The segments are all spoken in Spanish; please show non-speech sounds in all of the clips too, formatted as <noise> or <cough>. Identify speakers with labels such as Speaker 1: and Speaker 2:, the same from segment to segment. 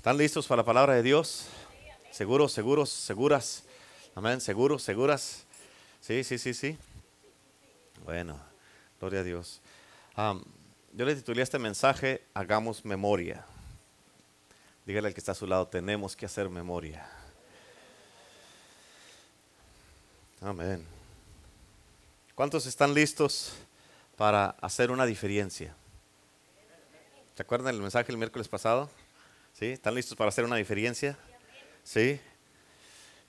Speaker 1: ¿Están listos para la palabra de Dios? ¿Seguros, seguros, seguras? Amén, seguros, seguras. Sí, sí, sí, sí. Bueno, gloria a Dios. yo le titulé este mensaje, hagamos memoria. Dígale al que está a su lado, tenemos que hacer memoria. Amén. ¿Cuántos están listos para hacer una diferencia? ¿Se acuerdan del mensaje el miércoles pasado? ¿Sí? ¿Están listos para hacer una diferencia? ¿Sí?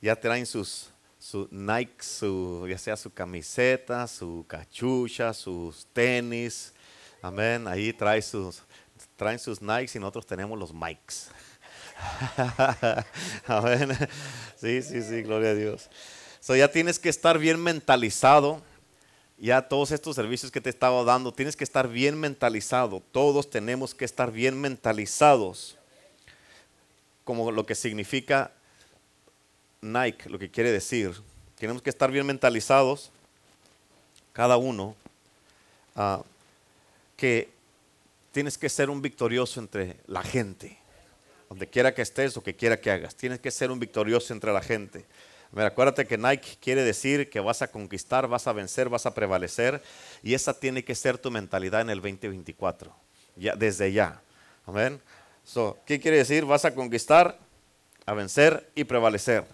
Speaker 1: Ya traen sus, su Nike, su, ya sea su camiseta, su cachucha, sus tenis. Amén. Ahí trae sus, traen sus Nikes y nosotros tenemos los Mikes. <laughs> Amén. Sí, sí, sí, gloria a Dios. So ya tienes que estar bien mentalizado. Ya todos estos servicios que te he estado dando, tienes que estar bien mentalizado. Todos tenemos que estar bien mentalizados como lo que significa Nike, lo que quiere decir. Tenemos que estar bien mentalizados, cada uno, ah, que tienes que ser un victorioso entre la gente. Donde quiera que estés o que quiera que hagas, tienes que ser un victorioso entre la gente. Mira, acuérdate que Nike quiere decir que vas a conquistar, vas a vencer, vas a prevalecer. Y esa tiene que ser tu mentalidad en el 2024. Ya, desde ya. Amén. ¿Qué quiere decir? Vas a conquistar, a vencer y prevalecer.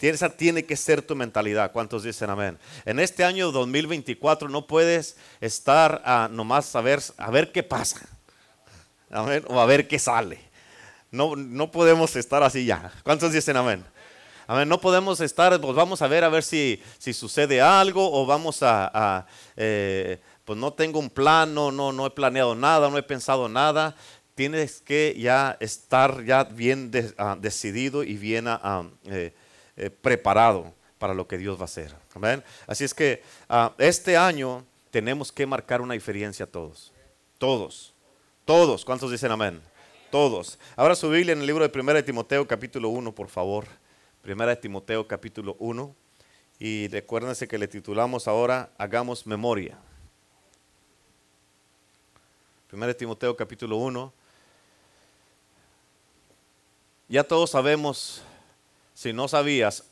Speaker 1: Esa tiene que ser tu mentalidad. ¿Cuántos dicen amén? En este año 2024 no puedes estar a nomás a ver, a ver qué pasa. Amén. O a ver qué sale. No, no podemos estar así ya. ¿Cuántos dicen amén? No podemos estar, pues vamos a ver a ver si, si sucede algo o vamos a, eh, pues no tengo un plan, no, no, he planeado nada, no he pensado nada tienes que ya estar ya bien ah, decidido y bien ah, eh, eh, preparado para lo que Dios va a hacer. Amén. Así es que ah, este año tenemos que marcar una diferencia todos. Todos. Todos. ¿Cuántos dicen amén? Todos. Ahora su en el libro de 1 de Timoteo capítulo 1, por favor. 1 de Timoteo capítulo 1. Y recuérdense que le titulamos ahora Hagamos memoria. 1 de Timoteo capítulo 1 ya todos sabemos, si no sabías,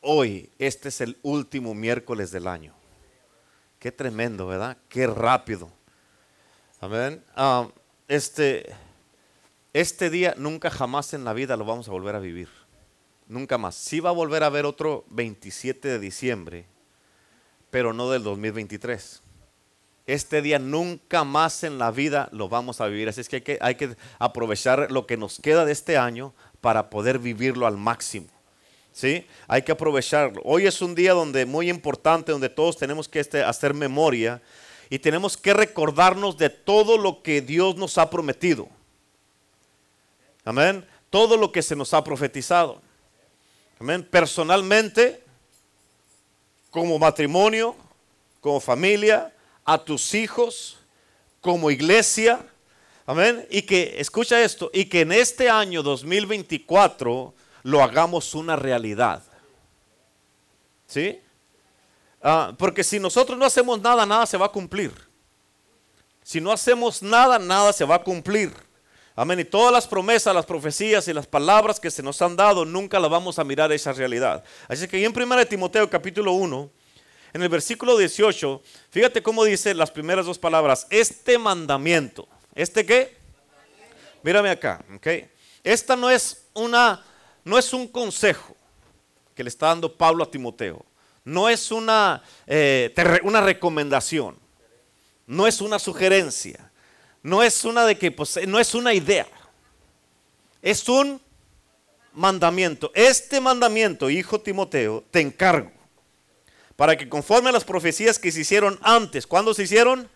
Speaker 1: hoy este es el último miércoles del año. Qué tremendo, ¿verdad? Qué rápido. Amén. Ah, este, este día nunca jamás en la vida lo vamos a volver a vivir. Nunca más. Sí va a volver a haber otro 27 de diciembre, pero no del 2023. Este día nunca más en la vida lo vamos a vivir. Así es que hay que, hay que aprovechar lo que nos queda de este año para poder vivirlo al máximo. ¿Sí? Hay que aprovecharlo. Hoy es un día donde muy importante, donde todos tenemos que este, hacer memoria y tenemos que recordarnos de todo lo que Dios nos ha prometido. Amén. Todo lo que se nos ha profetizado. Amén. Personalmente, como matrimonio, como familia, a tus hijos, como iglesia, Amén. Y que, escucha esto, y que en este año 2024 lo hagamos una realidad. ¿Sí? Ah, porque si nosotros no hacemos nada, nada se va a cumplir. Si no hacemos nada, nada se va a cumplir. Amén. Y todas las promesas, las profecías y las palabras que se nos han dado, nunca las vamos a mirar esa realidad. Así que en 1 Timoteo capítulo 1, en el versículo 18, fíjate cómo dice las primeras dos palabras, este mandamiento. ¿Este qué? Mírame acá, ¿ok? Esta no es una, no es un consejo que le está dando Pablo a Timoteo. No es una, eh, una recomendación. No es una sugerencia. No es una de que, pues, no es una idea. Es un mandamiento. Este mandamiento, hijo Timoteo, te encargo para que conforme a las profecías que se hicieron antes, ¿cuándo se hicieron?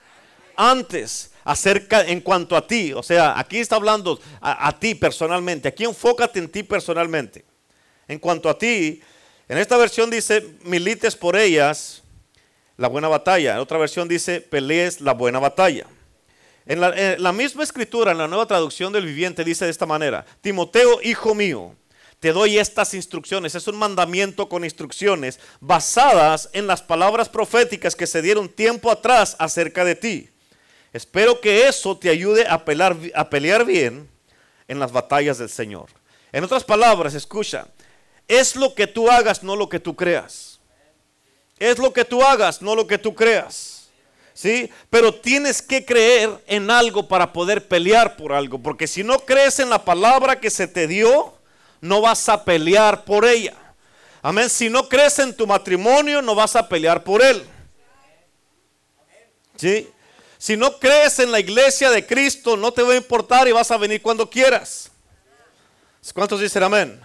Speaker 1: Antes acerca en cuanto a ti. O sea, aquí está hablando a, ti personalmente. Aquí enfócate en ti personalmente. En cuanto a ti, en esta versión dice, milites por ellas la buena batalla. En otra versión dice, pelees la buena batalla. En la, en la misma escritura, en la nueva traducción del viviente, dice de esta manera, Timoteo, hijo mío, te doy estas instrucciones. Es un mandamiento con instrucciones basadas en las palabras proféticas que se dieron tiempo atrás acerca de ti. Espero que eso te ayude a pelear, a pelear bien, en las batallas del Señor. En otras palabras, escucha, es lo que tú hagas, no lo que tú creas. Es lo que tú hagas, no lo que tú creas. ¿Sí? Pero tienes que creer en algo para poder pelear por algo. Porque si no crees en la palabra que se te dio, no vas a pelear por ella. Amén. Si no crees en tu matrimonio, no vas a pelear por él. ¿Sí? Si no crees en la iglesia de Cristo, no te va a importar y vas a venir cuando quieras. ¿Cuántos dicen amén?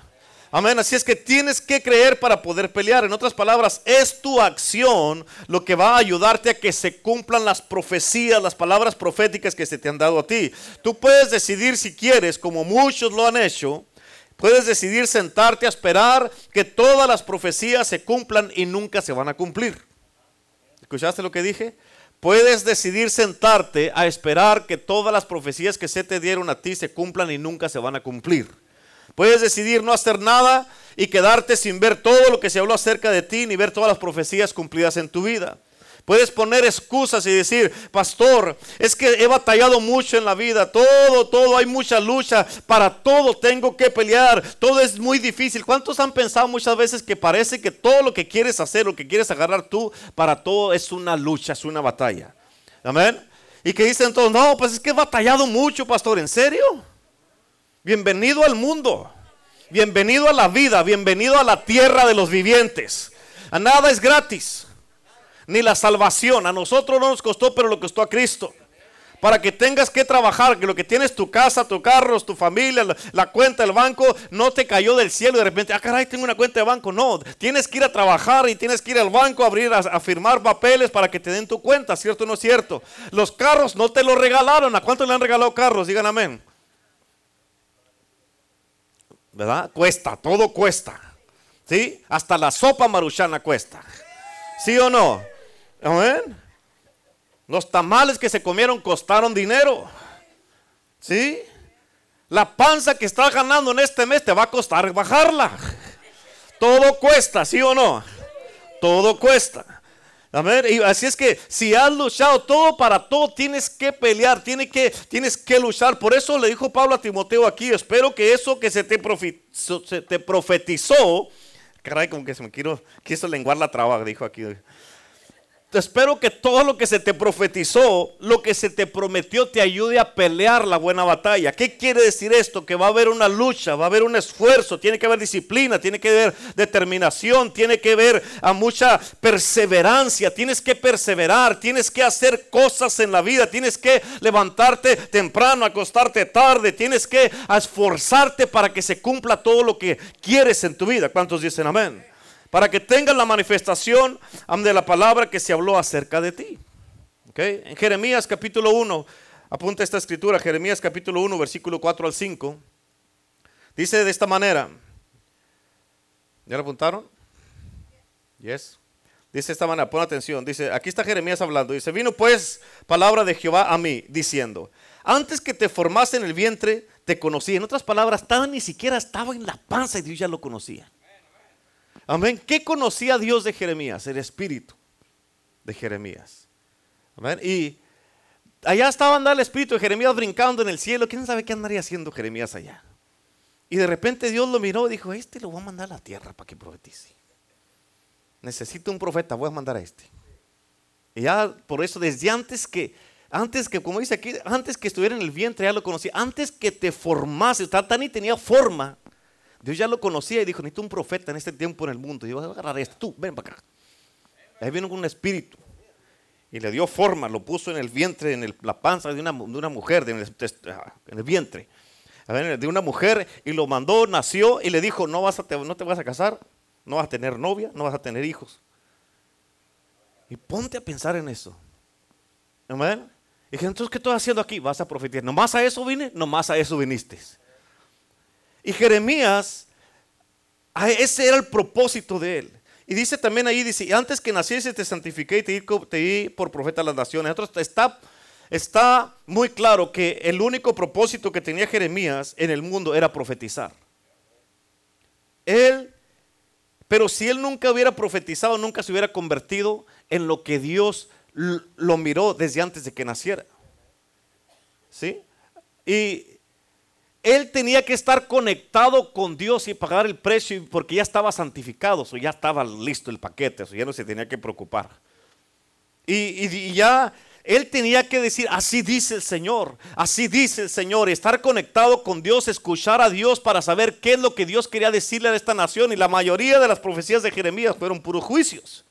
Speaker 1: Amén. Así es que tienes que creer para poder pelear. En otras palabras, es tu acción lo que va a ayudarte a que se cumplan las profecías, las palabras proféticas que se te han dado a ti. Tú puedes decidir si quieres, como muchos lo han hecho, puedes decidir sentarte a esperar que todas las profecías se cumplan y nunca se van a cumplir. ¿Escuchaste lo que dije? Puedes decidir sentarte a esperar que todas las profecías que se te dieron a ti se cumplan y nunca se van a cumplir. Puedes decidir no hacer nada y quedarte sin ver todo lo que se habló acerca de ti ni ver todas las profecías cumplidas en tu vida. Puedes poner excusas y decir, pastor, es que he batallado mucho en la vida, todo, todo, hay mucha lucha, para todo tengo que pelear, todo es muy difícil. ¿Cuántos han pensado muchas veces que parece que todo lo que quieres hacer, lo que quieres agarrar tú, para todo es una lucha, es una batalla? Amén. Y que dicen todos, no, pues es que he batallado mucho, pastor, ¿en serio? Bienvenido al mundo, bienvenido a la vida, bienvenido a la tierra de los vivientes. A nada es gratis ni la salvación. A nosotros no nos costó, pero lo costó a Cristo. Para que tengas que trabajar, que lo que tienes tu casa, tu carro, tu familia, la, cuenta del banco, no te cayó del cielo y de repente, ah, caray, tengo una cuenta de banco. No, tienes que ir a trabajar y tienes que ir al banco a abrir, a, firmar papeles para que te den tu cuenta, ¿cierto o no es cierto? Los carros no te los regalaron. ¿A cuánto le han regalado carros? Digan amén. ¿Verdad? Cuesta, todo cuesta. ¿Sí? Hasta la sopa maruchana cuesta. ¿Sí o no? Amén. Los tamales que se comieron costaron dinero. ¿Sí? La panza que estás ganando en este mes te va a costar bajarla. Todo cuesta, ¿sí o no? Todo cuesta. Amén. Y así es que si has luchado todo para todo, tienes que pelear, tienes que, tienes que luchar. Por eso le dijo Pablo a Timoteo aquí, espero que eso que se te, se profetizó, caray, como que se me quiero, quiso lenguar la traba, dijo aquí espero que todo lo que se te profetizó, lo que se te prometió, te ayude a pelear la buena batalla. ¿Qué quiere decir esto? Que va a haber una lucha, va a haber un esfuerzo, tiene que haber disciplina, tiene que haber determinación, tiene que haber a mucha perseverancia, tienes que perseverar, tienes que hacer cosas en la vida, tienes que levantarte temprano, acostarte tarde, tienes que esforzarte para que se cumpla todo lo que quieres en tu vida. ¿Cuántos dicen amén? Para que tengas la manifestación de la palabra que se habló acerca de ti. En Jeremías capítulo 1, apunta esta escritura, Jeremías capítulo 1, versículo 4 al 5, dice de esta manera, ¿ya lo apuntaron? Yes. Dice de esta manera, pon atención, dice, aquí está Jeremías hablando, dice, vino pues palabra de Jehová a mí, diciendo, antes que te formase en el vientre, te conocí. En otras palabras, estaba ni siquiera estaba en la panza y Dios ya lo conocía. Amén. ¿Qué conocía Dios de Jeremías? El espíritu de Jeremías. Amén. Y allá estaba andando el espíritu de Jeremías brincando en el cielo. ¿Quién sabe qué andaría haciendo Jeremías allá? Y de repente Dios lo miró y dijo, este lo voy a mandar a la tierra para que profetice. Necesito un profeta, voy a mandar a este. Y ya por eso desde antes que, antes que, como dice aquí, antes que estuviera en el vientre ya lo conocía. Antes que te formase, tan y tenía forma Dios ya lo conocía y dijo, necesito un profeta en este tiempo en el mundo. Y yo voy a agarrar esto, tú, ven para acá. Ahí vino con un espíritu. Y le dio forma, lo puso en el vientre, en la panza de una, mujer, en el vientre. De una mujer y lo mandó, nació y le dijo, no, vas a te, no te vas a casar, no vas a tener novia, no vas a tener hijos. Y ponte a pensar en eso. Amén. Y dije, entonces, ¿qué estoy haciendo aquí? Vas a profetizar. ¿Nomás a eso vine? Nomás a eso viniste. Y Jeremías, ese era el propósito de él. Y dice también ahí, dice, antes que naciese te santifiqué y te di, por profeta a las naciones. está, está muy claro que el único propósito que tenía Jeremías en el mundo era profetizar. Él, pero si él nunca hubiera profetizado, nunca se hubiera convertido en lo que Dios lo miró desde antes de que naciera. ¿Sí? Y él tenía que estar conectado con Dios y pagar el precio porque ya estaba santificado, o ya estaba listo el paquete, o ya no se tenía que preocupar. y ya él tenía que decir, así dice el Señor, así dice el Señor, estar conectado con Dios, escuchar a Dios para saber qué es lo que Dios quería decirle a esta nación. Y la mayoría de las profecías de Jeremías fueron puros juicios.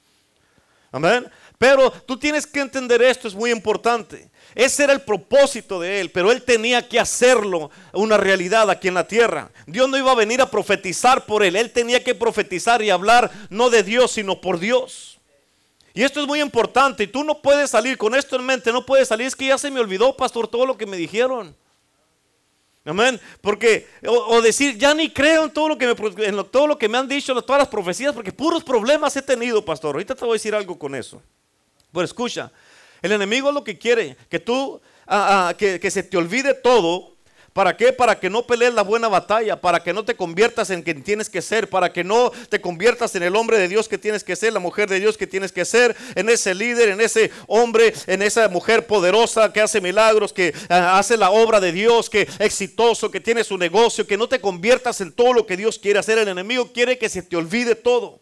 Speaker 1: Amén. Pero tú tienes que entender esto, es muy importante. Ese era el propósito de él, pero él tenía que hacerlo una realidad aquí en la tierra. Dios no iba a venir a profetizar por él, él tenía que profetizar y hablar no de Dios, sino por Dios. Y esto es muy importante. Y tú no puedes salir con esto en mente. No puedes salir. Es que ya se me olvidó, pastor, todo lo que me dijeron. Amén. Porque, o, decir, ya ni creo en todo lo que me, han dicho, todas las profecías, porque puros problemas he tenido, pastor. Ahorita te voy a decir algo con eso. Pero escucha, el enemigo es lo que quiere, que tú, ah, ah, que, que se te olvide todo ¿Para qué? Para que no pelees la buena batalla, para que no te conviertas en quien tienes que ser, para que no te conviertas en el hombre de Dios que tienes que ser, la mujer de Dios que tienes que ser, en ese líder, en ese hombre, en esa mujer poderosa que hace milagros, que ah, hace la obra de Dios, que exitoso, que tiene su negocio, que no te conviertas en todo lo que Dios quiere hacer. El enemigo quiere que se te olvide todo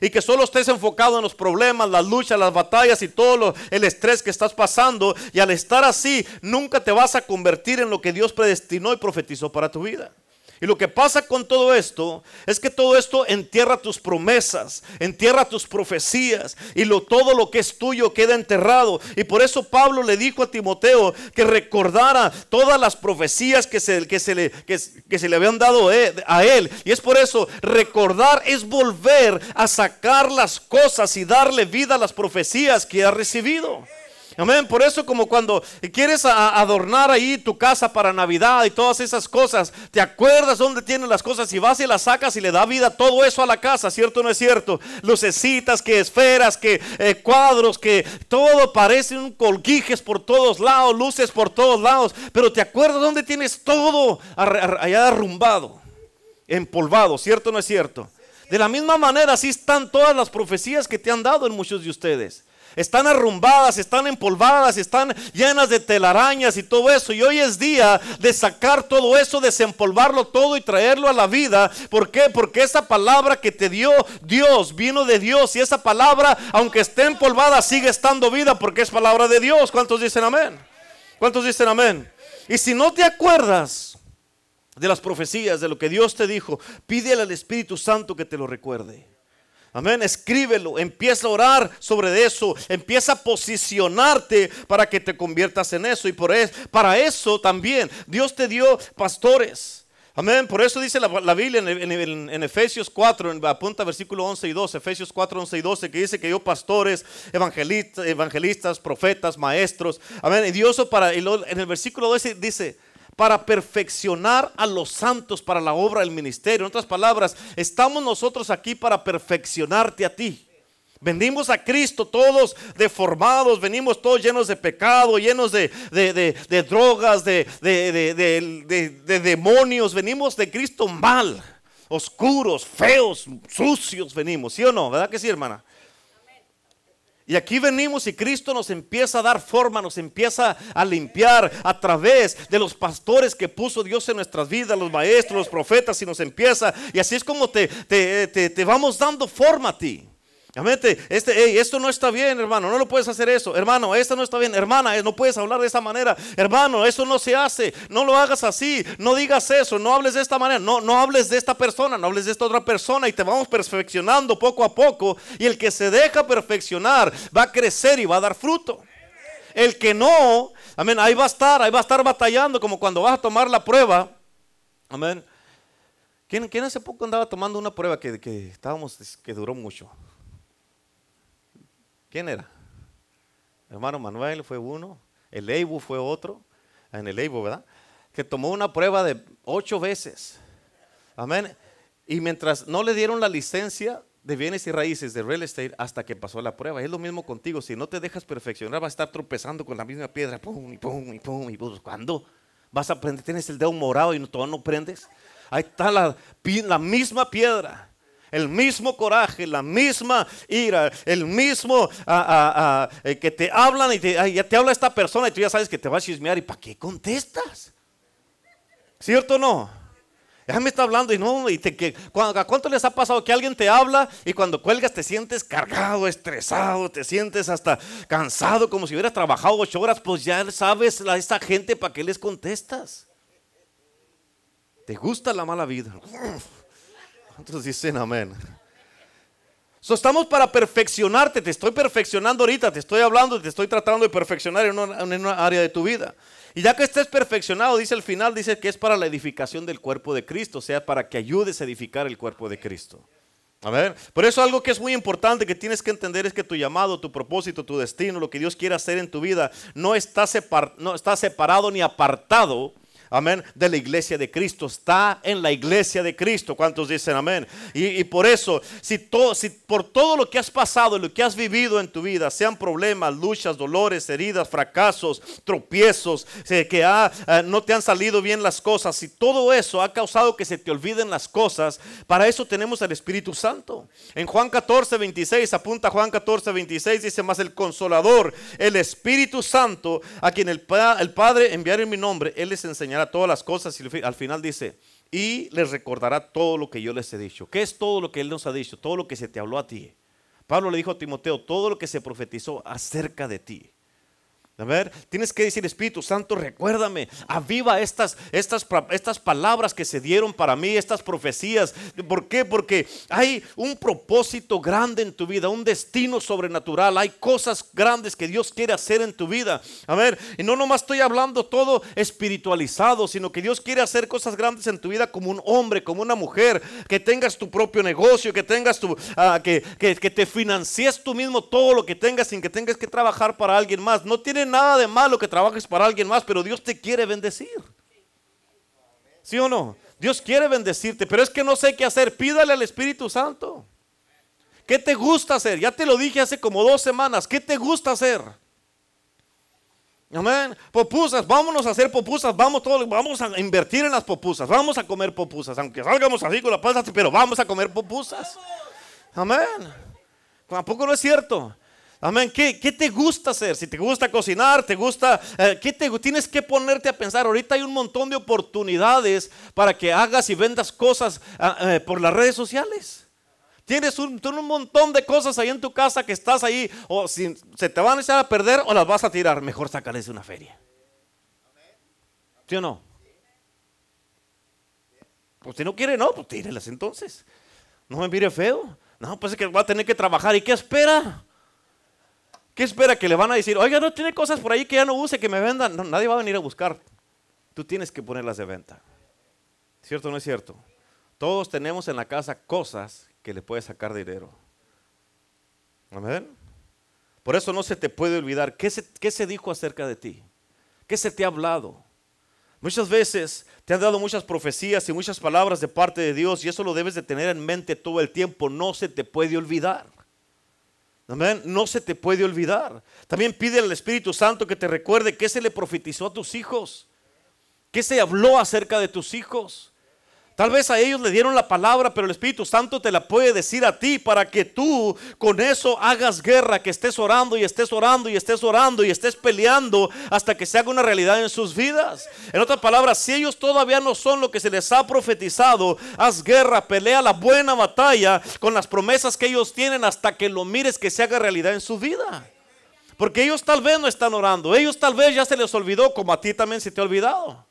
Speaker 1: y que solo estés enfocado en los problemas, las luchas, las batallas y todo el estrés que estás pasando. Y al estar así, nunca te vas a convertir en lo que Dios predestinó y profetizó para tu vida. Y lo que pasa con todo esto es que todo esto entierra tus promesas, entierra tus profecías y lo, todo lo que es tuyo queda enterrado. Y por eso Pablo le dijo a Timoteo que recordara todas las profecías que se, que se, le, que, se le habían dado e, a él. Y es por eso recordar es volver a sacar las cosas y darle vida a las profecías que ha recibido. Amén. Por eso como cuando quieres adornar ahí tu casa para Navidad y todas esas cosas, te acuerdas dónde tienen las cosas y vas y las sacas y le da vida todo eso a la casa, ¿cierto o no es cierto? Lucecitas, que esferas, que eh, cuadros, que todo parece un colguijes por todos lados, luces por todos lados, pero te acuerdas dónde tienes todo allá arrumbado, empolvado, ¿cierto o no es cierto? De la misma manera, así están todas las profecías que te han dado en muchos de ustedes están arrumbadas, están empolvadas, están llenas de telarañas y todo eso. Y hoy es día de sacar todo eso, desempolvarlo todo y traerlo a la vida. ¿Por qué? Porque esa palabra que te dio Dios vino de Dios y esa palabra, aunque esté empolvada, sigue estando vida porque es palabra de Dios. ¿Cuántos dicen amén? ¿Cuántos dicen amén? Y si no te acuerdas de las profecías, de lo que Dios te dijo, pídele al Espíritu Santo que te lo recuerde. Amén, escríbelo, empieza a orar sobre eso, empieza a posicionarte para que te conviertas en eso. Y por eso, para eso también Dios te dio pastores. Amén, por eso dice la, Biblia en, Efesios 4, en, apunta versículo 11 y 12, Efesios 4, 11 y 12, que dice que dio pastores, evangelistas, evangelistas profetas, maestros. Amén, y Dios para, en el versículo 12 dice, para perfeccionar a los santos para la obra del ministerio. En otras palabras, estamos nosotros aquí para perfeccionarte a ti. Venimos a Cristo todos deformados, venimos todos llenos de pecado, llenos de, drogas, de, de demonios. Venimos de Cristo mal, oscuros, feos, sucios venimos, ¿sí o no? ¿Verdad que sí, hermana? Y aquí venimos y Cristo nos empieza a dar forma, nos empieza a limpiar a través de los pastores que puso Dios en nuestras vidas, los maestros, los profetas, y nos empieza. Y así es como te, te, te vamos dando forma a ti. Este, esto no está bien, hermano, no lo puedes hacer eso. Hermano, esto no está bien. Hermana, no puedes hablar de esa manera. Hermano, eso no se hace. No lo hagas así. No digas eso. No hables de esta manera. No, no hables de esta persona. No hables de esta otra persona. Y te vamos perfeccionando poco a poco. Y el que se deja perfeccionar va a crecer y va a dar fruto. El que no, amén, ahí va a estar, ahí va a estar batallando como cuando vas a tomar la prueba. Amén. ¿Quién, hace poco andaba tomando una prueba que, que estábamos, que duró mucho? ¿Quién era? Hermano Manuel fue uno, el Eibu fue otro, en el Eibu, ¿verdad? Que tomó una prueba de ocho veces. Amén. Y mientras no le dieron la licencia de bienes y raíces de real estate hasta que pasó la prueba. Es lo mismo contigo. Si no te dejas perfeccionar, vas a estar tropezando con la misma piedra. Pum, y pum, y pum, y pum. ¿Cuándo? Vas a aprender, tienes el dedo morado y todo no prendes. Ahí está la, la misma piedra el mismo coraje, la misma ira, el mismo ah, ah, ah, eh, que te hablan y te, ya te habla esta persona y tú ya sabes que te va a chismear y ¿para qué contestas? ¿Cierto o no? Ya me está hablando y no, y te, que, ¿a cuánto les ha pasado que alguien te habla y cuando cuelgas te sientes cargado, estresado, te sientes hasta cansado, como si hubieras trabajado ocho horas? Pues ya sabes a esa gente para qué les contestas. ¿Te gusta la mala vida? ¿Cuántos dicen amén? estamos para perfeccionarte, te estoy perfeccionando ahorita, te estoy hablando, te estoy tratando de perfeccionar en una, en una área de tu vida. Y ya que estés perfeccionado, dice el final, dice que es para la edificación del cuerpo de Cristo, o sea, para que ayudes a edificar el cuerpo de Cristo. A ver, por eso algo que es muy importante que tienes que entender es que tu llamado, tu propósito, tu destino, lo que Dios quiere hacer en tu vida, no está, no está separado ni apartado amén, de la iglesia de Cristo. Está en la iglesia de Cristo. ¿Cuántos dicen amén? Y, por eso, si, si por todo lo que has pasado, lo que has vivido en tu vida, sean problemas, luchas, dolores, heridas, fracasos, tropiezos, que eh, no te han salido bien las cosas, si todo eso ha causado que se te olviden las cosas, para eso tenemos al Espíritu Santo. En Juan 14, 26, apunta Juan 14, 26, dice más el consolador, el Espíritu Santo, a quien el, el Padre enviará en mi nombre, Él les enseñará todas las cosas y al final dice, y les recordará todo lo que yo les he dicho. ¿Qué es todo lo que Él nos ha dicho? Todo lo que se te habló a ti. Pablo le dijo a Timoteo, todo lo que se profetizó acerca de ti. A ver, tienes que decir, Espíritu Santo, recuérdame, aviva estas, estas, estas palabras que se dieron para mí, estas profecías. ¿Por qué? Porque hay un propósito grande en tu vida, un destino sobrenatural. Hay cosas grandes que Dios quiere hacer en tu vida. A ver, y no nomás estoy hablando todo espiritualizado, sino que Dios quiere hacer cosas grandes en tu vida como un hombre, como una mujer, que tengas tu propio negocio, que tengas tu, ah, que, que, que te financies tú mismo todo lo que tengas sin que tengas que trabajar para alguien más. No nada de malo que trabajes para alguien más, pero Dios te quiere bendecir. ¿Sí o no? Dios quiere bendecirte, pero es que no sé qué hacer. Pídale al Espíritu Santo. ¿Qué te gusta hacer? Ya te lo dije hace como dos semanas. ¿Qué te gusta hacer? Amén. Popusas, vámonos a hacer popusas, vamos todos, vamos a invertir en las popusas, vamos a comer popusas, aunque salgamos así con la panza, pero vamos a comer popusas. Amén. Tampoco no es cierto. Amén. ¿Qué, te gusta hacer? Si te gusta cocinar, te gusta, eh, ¿qué te tienes que ponerte a pensar? Ahorita hay un montón de oportunidades para que hagas y vendas cosas ah, eh, por las redes sociales. Tienes un, un, montón de cosas ahí en tu casa que estás ahí, o si, se te van a echar a perder o las vas a tirar. Mejor sacarles de una feria. ¿Sí o no? Pues si no quiere, no, pues tírelas entonces. No me mire feo. No, pues es que va a tener que trabajar. ¿Y qué espera? ¿Qué espera que le van a decir? Oiga, no tiene cosas por ahí que ya no use, que me vendan. nadie va a venir a buscar. Tú tienes que ponerlas de venta. ¿Cierto o no es cierto? Todos tenemos en la casa cosas que le puedes sacar dinero. Amén. Por eso no se te puede olvidar. ¿Qué se, ¿Qué se dijo acerca de ti? ¿Qué se te ha hablado? Muchas veces te han dado muchas profecías y muchas palabras de parte de Dios y eso lo debes de tener en mente todo el tiempo. No se te puede olvidar. No se te puede olvidar. También pide al Espíritu Santo que te recuerde qué se le profetizó a tus hijos. ¿Qué se habló acerca de tus hijos? Tal vez a ellos le dieron la palabra, pero el Espíritu Santo te la puede decir a ti para que tú con eso hagas guerra, que estés orando y estés orando y estés orando y estés peleando hasta que se haga una realidad en sus vidas. En otras palabras, si ellos todavía no son lo que se les ha profetizado, haz guerra, pelea la buena batalla con las promesas que ellos tienen hasta que lo mires que se haga realidad en su vida. Porque ellos tal vez no están orando, ellos tal vez ya se les olvidó como a ti también se te ha olvidado.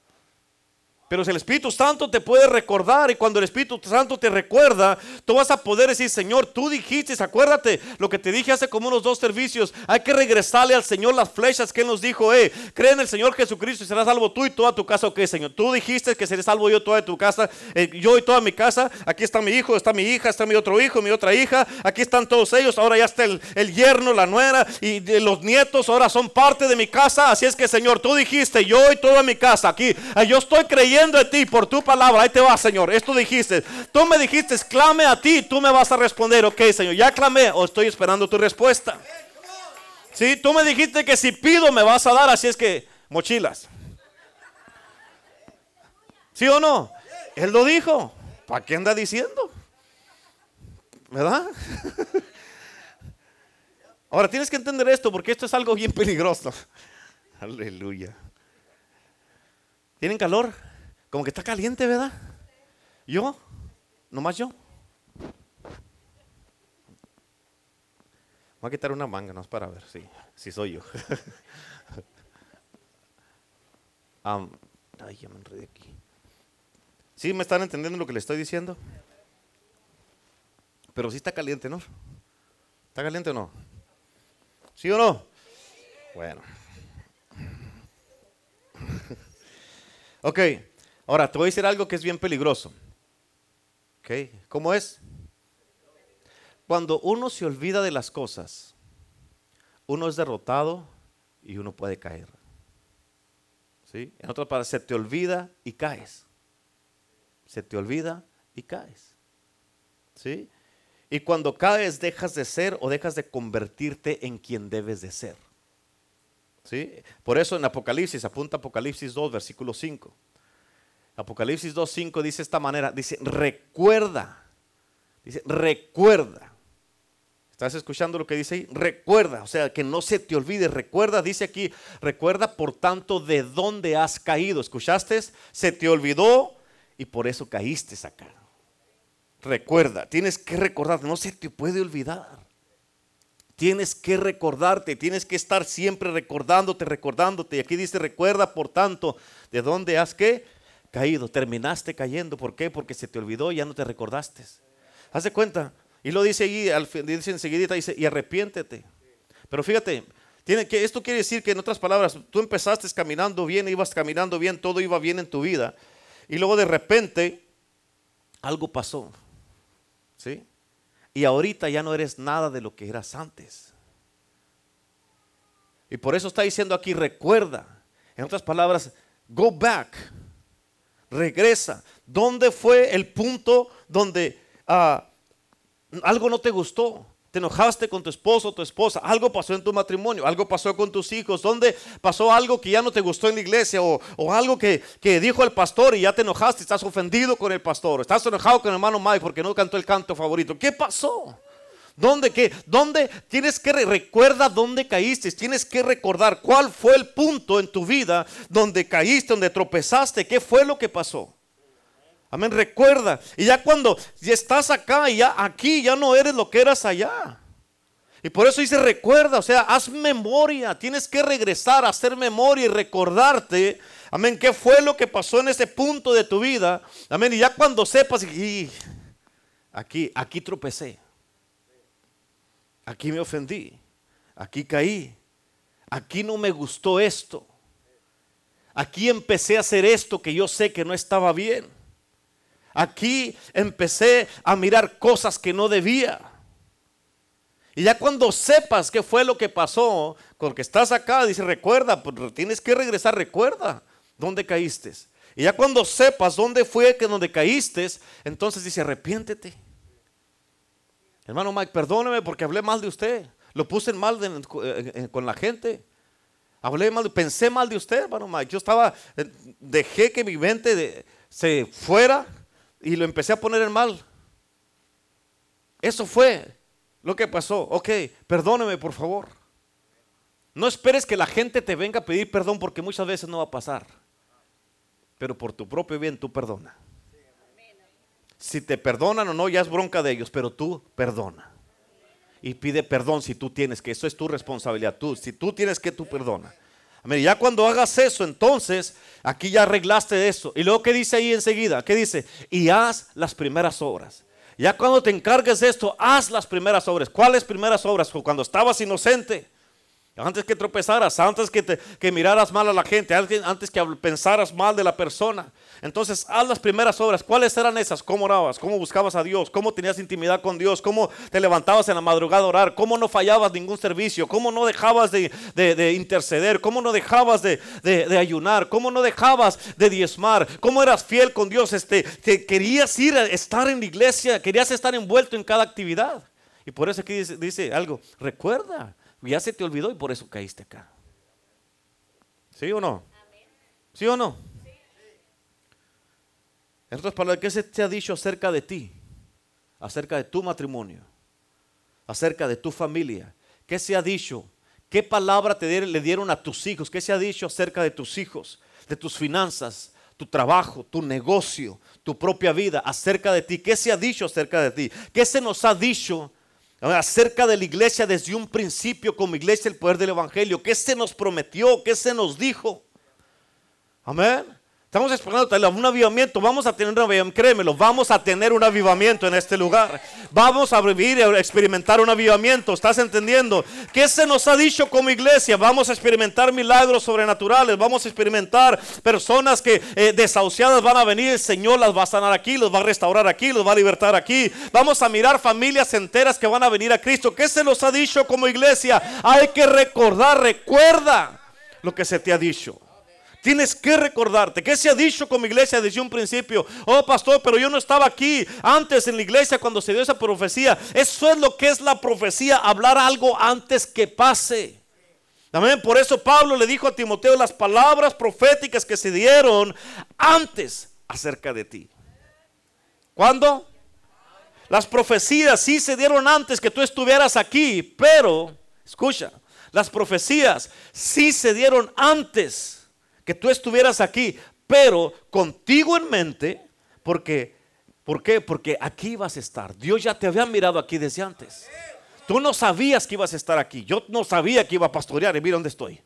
Speaker 1: Pero si el Espíritu Santo te puede recordar y cuando el Espíritu Santo te recuerda, tú vas a poder decir, Señor, tú dijiste, acuérdate lo que te dije hace como unos dos servicios, hay que regresarle al Señor las flechas que Él nos dijo, eh, cree en el Señor Jesucristo y serás salvo tú y toda tu casa, ok, Señor. Tú dijiste que seré salvo yo toda tu casa, eh, yo y toda mi casa, aquí está mi hijo, está mi hija, está mi otro hijo, mi otra hija, aquí están todos ellos, ahora ya está el, el yerno, la nuera y los nietos, ahora son parte de mi casa, así es que Señor, tú dijiste, yo y toda mi casa, aquí, eh, yo estoy creyendo de ti por tu palabra. Ahí te va, Señor. Esto dijiste. Tú me dijiste, clame a ti. Tú me vas a responder. Ok, Señor. Ya clamé o estoy esperando tu respuesta. Sí, tú me dijiste que si pido me vas a dar. Así es que, mochilas. ¿Sí o no? Él lo dijo. ¿Para qué anda diciendo? ¿Verdad? <laughs> Ahora tienes que entender esto porque esto es algo bien peligroso. <laughs> Aleluya. ¿Tienen calor? Como que está caliente, ¿verdad? ¿Yo? ¿Nomás yo? Voy a quitar una manga, no es para ver si, si soy yo. <laughs> Ay, ya me enredé aquí. ¿Sí me están entendiendo lo que le estoy diciendo? Pero sí está caliente, ¿no? ¿Está caliente o no? ¿Sí o no? Bueno. <laughs> Ok, ahora te voy a decir algo que es bien peligroso. ¿cómo es? Cuando uno se olvida de las cosas, uno es derrotado y uno puede caer. ¿Sí? En otras palabras, se te olvida y caes. Se te olvida y caes. ¿Sí? Y cuando caes dejas de ser o dejas de convertirte en quien debes de ser. ¿Sí? Por eso en Apocalipsis, apunta Apocalipsis 2, versículo 5. Apocalipsis 2, 5 dice esta manera, dice, recuerda, dice, recuerda. ¿Estás escuchando lo que dice ahí? Recuerda, o sea, que no se te olvide, recuerda, dice aquí, recuerda por tanto de dónde has caído. ¿Escuchaste? Se te olvidó y por eso caíste acá. Recuerda, tienes que recordar, no se te puede olvidar. Tienes que recordarte, tienes que estar siempre recordándote, recordándote. Y aquí dice, recuerda, por tanto, de dónde has que caído. Terminaste cayendo. ¿Por qué? Porque se te olvidó y ya no te recordaste. Haz de cuenta. Y lo dice ahí, dice enseguida, dice, y arrepiéntete. Pero fíjate, tiene que, esto quiere decir que en otras palabras, tú empezaste caminando bien, ibas caminando bien, todo iba bien en tu vida. Y luego de repente, algo pasó. ¿Sí? Y ahorita ya no eres nada de lo que eras antes. Y por eso está diciendo aquí, recuerda. En otras palabras, go back. Regresa. ¿Dónde fue el punto donde ah, algo no te gustó? te enojaste con tu esposo o tu esposa, algo pasó en tu matrimonio, algo pasó con tus hijos, ¿dónde pasó algo que ya no te gustó en la iglesia o, algo que, dijo el pastor y ya te enojaste, estás ofendido con el pastor, estás enojado con el hermano Mike porque no cantó el canto favorito? ¿Qué pasó? ¿Dónde qué? ¿Dónde tienes que recuerda dónde caíste? Tienes que recordar cuál fue el punto en tu vida donde caíste, donde tropezaste, qué fue lo que pasó. Amén, recuerda. Y ya cuando estás acá y ya aquí ya no eres lo que eras allá. Y por eso dice recuerda, o sea, haz memoria, tienes que regresar a hacer memoria y recordarte, amén, qué fue lo que pasó en ese punto de tu vida. Amén, y ya cuando sepas, y aquí, aquí tropecé. Aquí me ofendí. Aquí caí. Aquí no me gustó esto. Aquí empecé a hacer esto que yo sé que no estaba bien. Aquí empecé a mirar cosas que no debía. Y ya cuando sepas qué fue lo que pasó, porque estás acá, dice, recuerda, pues, tienes que regresar, recuerda dónde caíste. Y ya cuando sepas dónde fue que donde caíste, entonces dice, arrepiéntete. Hermano Mike, perdóneme porque hablé mal de usted. Lo puse en mal con la gente. Hablé mal, pensé mal de usted, hermano Mike. Yo estaba, eh, dejé que mi mente se fuera y lo empecé a poner en mal. Eso fue lo que pasó. Ok, perdóneme por favor. No esperes que la gente te venga a pedir perdón porque muchas veces no va a pasar. Pero por tu propio bien tú perdona. Si te perdonan o no, ya es bronca de ellos, pero tú perdona. Y pide perdón si tú tienes que, eso es tu responsabilidad. Tú, si tú tienes que, tú perdona. Ya cuando hagas eso, entonces aquí ya arreglaste eso. Y luego, ¿qué dice ahí enseguida? ¿Qué dice? Y haz las primeras obras. Ya cuando te encargues de esto, haz las primeras obras. ¿Cuáles primeras obras? Cuando estabas inocente. Antes que tropezaras, antes que, te, miraras mal a la gente, antes que pensaras mal de la persona. Entonces, haz las primeras obras. ¿Cuáles eran esas? ¿Cómo orabas? ¿Cómo buscabas a Dios? ¿Cómo tenías intimidad con Dios? ¿Cómo te levantabas en la madrugada a orar? ¿Cómo no fallabas ningún servicio? ¿Cómo no dejabas de, interceder? ¿Cómo no dejabas de, ayunar? ¿Cómo no dejabas de diezmar? ¿Cómo eras fiel con Dios? Este, querías ir a estar en la iglesia, querías estar envuelto en cada actividad. Y por eso aquí dice, dice algo, recuerda ya se te olvidó y por eso caíste acá. ¿Sí o no? ¿Sí o no? En otras palabras, ¿qué se te ha dicho acerca de ti? Acerca de tu matrimonio, acerca de tu familia. ¿Qué se ha dicho? ¿Qué palabra te le dieron a tus hijos? ¿Qué se ha dicho acerca de tus hijos, de tus finanzas, tu trabajo, tu negocio, tu propia vida, acerca de ti. ¿Qué se ha dicho acerca de ti? ¿Qué se nos ha dicho acerca de la iglesia desde un principio como iglesia el poder del Evangelio? ¿Qué se nos prometió? ¿Qué se nos dijo? Amén. Estamos esperando un avivamiento. Vamos a tener un avivamiento. Créemelo, vamos a tener un avivamiento en este lugar. Vamos a vivir y experimentar un avivamiento. ¿Estás entendiendo? ¿Qué se nos ha dicho como iglesia? Vamos a experimentar milagros sobrenaturales. Vamos a experimentar personas que eh, desahuciadas van a venir. El Señor las va a sanar aquí, los va a restaurar aquí, los va a libertar aquí. Vamos a mirar familias enteras que van a venir a Cristo. ¿Qué se nos ha dicho como iglesia? Hay que recordar, recuerda lo que se te ha dicho. Tienes que recordarte que se ha dicho como iglesia desde un principio. Oh, pastor, pero yo no estaba aquí antes en la iglesia cuando se dio esa profecía. Eso es lo que es la profecía, hablar algo antes que pase. Amén. Por eso Pablo le dijo a Timoteo las palabras proféticas que se dieron antes acerca de ti. ¿Cuándo? Las profecías sí se dieron antes que tú estuvieras aquí, pero, escucha, las profecías sí se dieron antes que tú estuvieras aquí, pero contigo en mente, porque, ¿por qué? Porque aquí vas a estar. Dios ya te había mirado aquí desde antes. Tú no sabías que ibas a estar aquí. Yo no sabía que iba a pastorear y mira dónde estoy.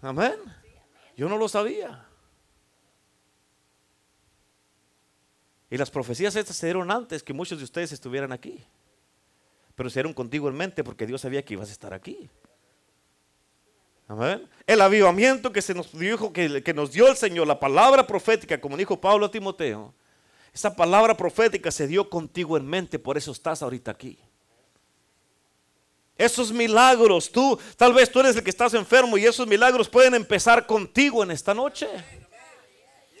Speaker 1: Amén. Yo no lo sabía. Y las profecías estas se dieron antes que muchos de ustedes estuvieran aquí. Pero se dieron contigo en mente porque Dios sabía que ibas a estar aquí. El avivamiento que se nos dijo, que, que, nos dio el Señor, la palabra profética, como dijo Pablo a Timoteo, esa palabra profética se dio contigo en mente, por eso estás ahorita aquí. Esos milagros, tú, tal vez tú eres el que estás enfermo y esos milagros pueden empezar contigo en esta noche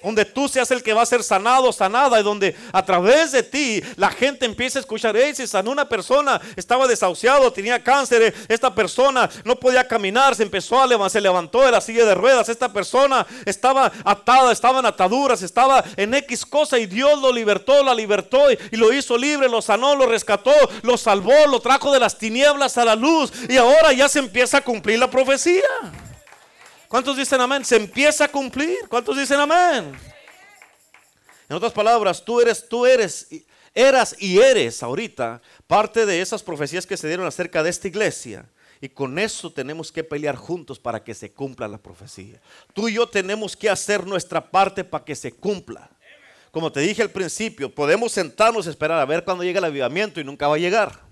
Speaker 1: donde tú seas el que va a ser sanado, sanada, y donde a través de ti la gente empieza a escuchar, hey, si sanó una persona, estaba desahuciado, tenía cáncer, esta persona no podía caminar, se empezó a levantar, se levantó de la silla de ruedas, esta persona estaba atada, estaba en ataduras, estaba en X cosa y Dios lo libertó, la libertó y lo hizo libre, lo sanó, lo rescató, lo salvó, lo trajo de las tinieblas a la luz y ahora ya se empieza a cumplir la profecía. ¿Cuántos dicen amén? Se empieza a cumplir. ¿Cuántos dicen amén? En otras palabras, tú eres, tú eres, eras y eres ahorita parte de esas profecías que se dieron acerca de esta iglesia. Y con eso tenemos que pelear juntos para que se cumpla la profecía. Tú y yo tenemos que hacer nuestra parte para que se cumpla. Como te dije al principio, podemos sentarnos a esperar a ver cuándo llega el avivamiento y nunca va a llegar.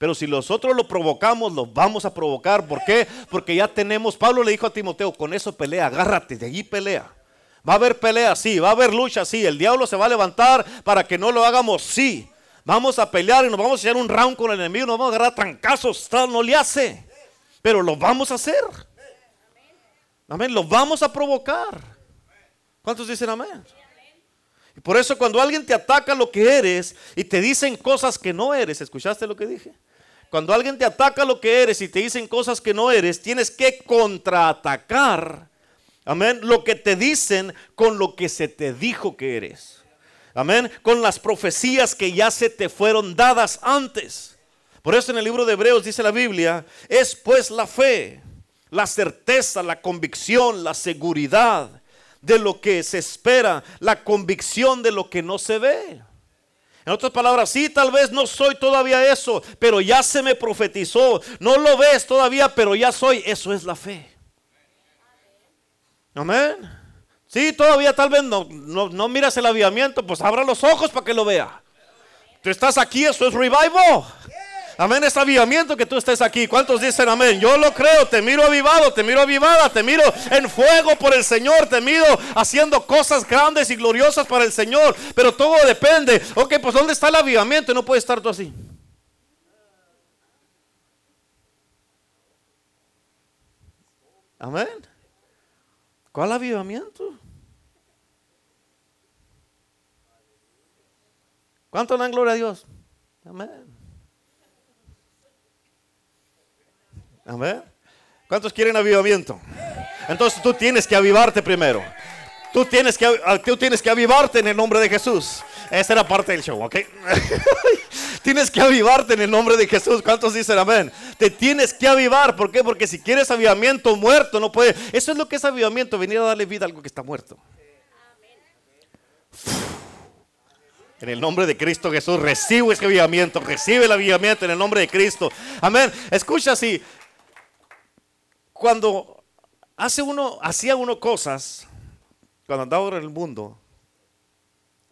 Speaker 1: Pero si nosotros lo provocamos, lo vamos a provocar. ¿Por qué? Porque ya tenemos, Pablo le dijo a Timoteo, con eso pelea, agárrate, de allí pelea. Va a haber pelea, sí, va a haber lucha, sí. El diablo se va a levantar para que no lo hagamos, sí. Vamos a pelear y nos vamos a hacer un round con el enemigo, nos vamos a agarrar trancazos, no le hace. Pero lo vamos a hacer. Amén, lo vamos a provocar. ¿Cuántos dicen amén? Y por eso cuando alguien te ataca lo que eres y te dicen cosas que no eres, ¿escuchaste lo que dije? Cuando alguien te ataca lo que eres y te dicen cosas que no eres, tienes que contraatacar, amén, lo que te dicen con lo que se te dijo que eres. Amén, con las profecías que ya se te fueron dadas antes. Por eso en el libro de Hebreos dice la Biblia, es pues la fe, la certeza, la convicción, la seguridad de lo que se espera, la convicción de lo que no se ve. En otras palabras, sí, tal vez no soy todavía eso, pero ya se me profetizó. No lo ves todavía, pero ya soy. Eso es la fe. Amén. Sí, todavía tal vez no, no, miras el avivamiento, pues abra los ojos para que lo vea. Tú estás aquí, eso es revival. Amén, es avivamiento que tú estés aquí. ¿Cuántos dicen amén? Yo lo creo, te miro avivado, te miro avivada, te miro en fuego por el Señor, te miro haciendo cosas grandes y gloriosas para el Señor. Pero todo depende. Ok, pues ¿dónde está el avivamiento? No puede estar tú así. Amén. ¿Cuál avivamiento? ¿Cuánto dan gloria a Dios? Amén. Amén. ¿Cuántos quieren avivamiento? Entonces tú tienes que avivarte primero. Tú tienes, que, tú tienes que avivarte en el nombre de Jesús. Esa era parte del show, ¿ok? <laughs> tienes que avivarte en el nombre de Jesús. ¿Cuántos dicen amén? Te tienes que avivar. ¿Por qué? Porque si quieres avivamiento muerto, no puede. Eso es lo que es avivamiento, venir a darle vida a algo que está muerto. En el nombre de Cristo Jesús, recibe ese avivamiento, recibe el avivamiento en el nombre de Cristo. Amén. Escucha así. Cuando hace uno, hacía uno cosas, cuando andaba en el mundo,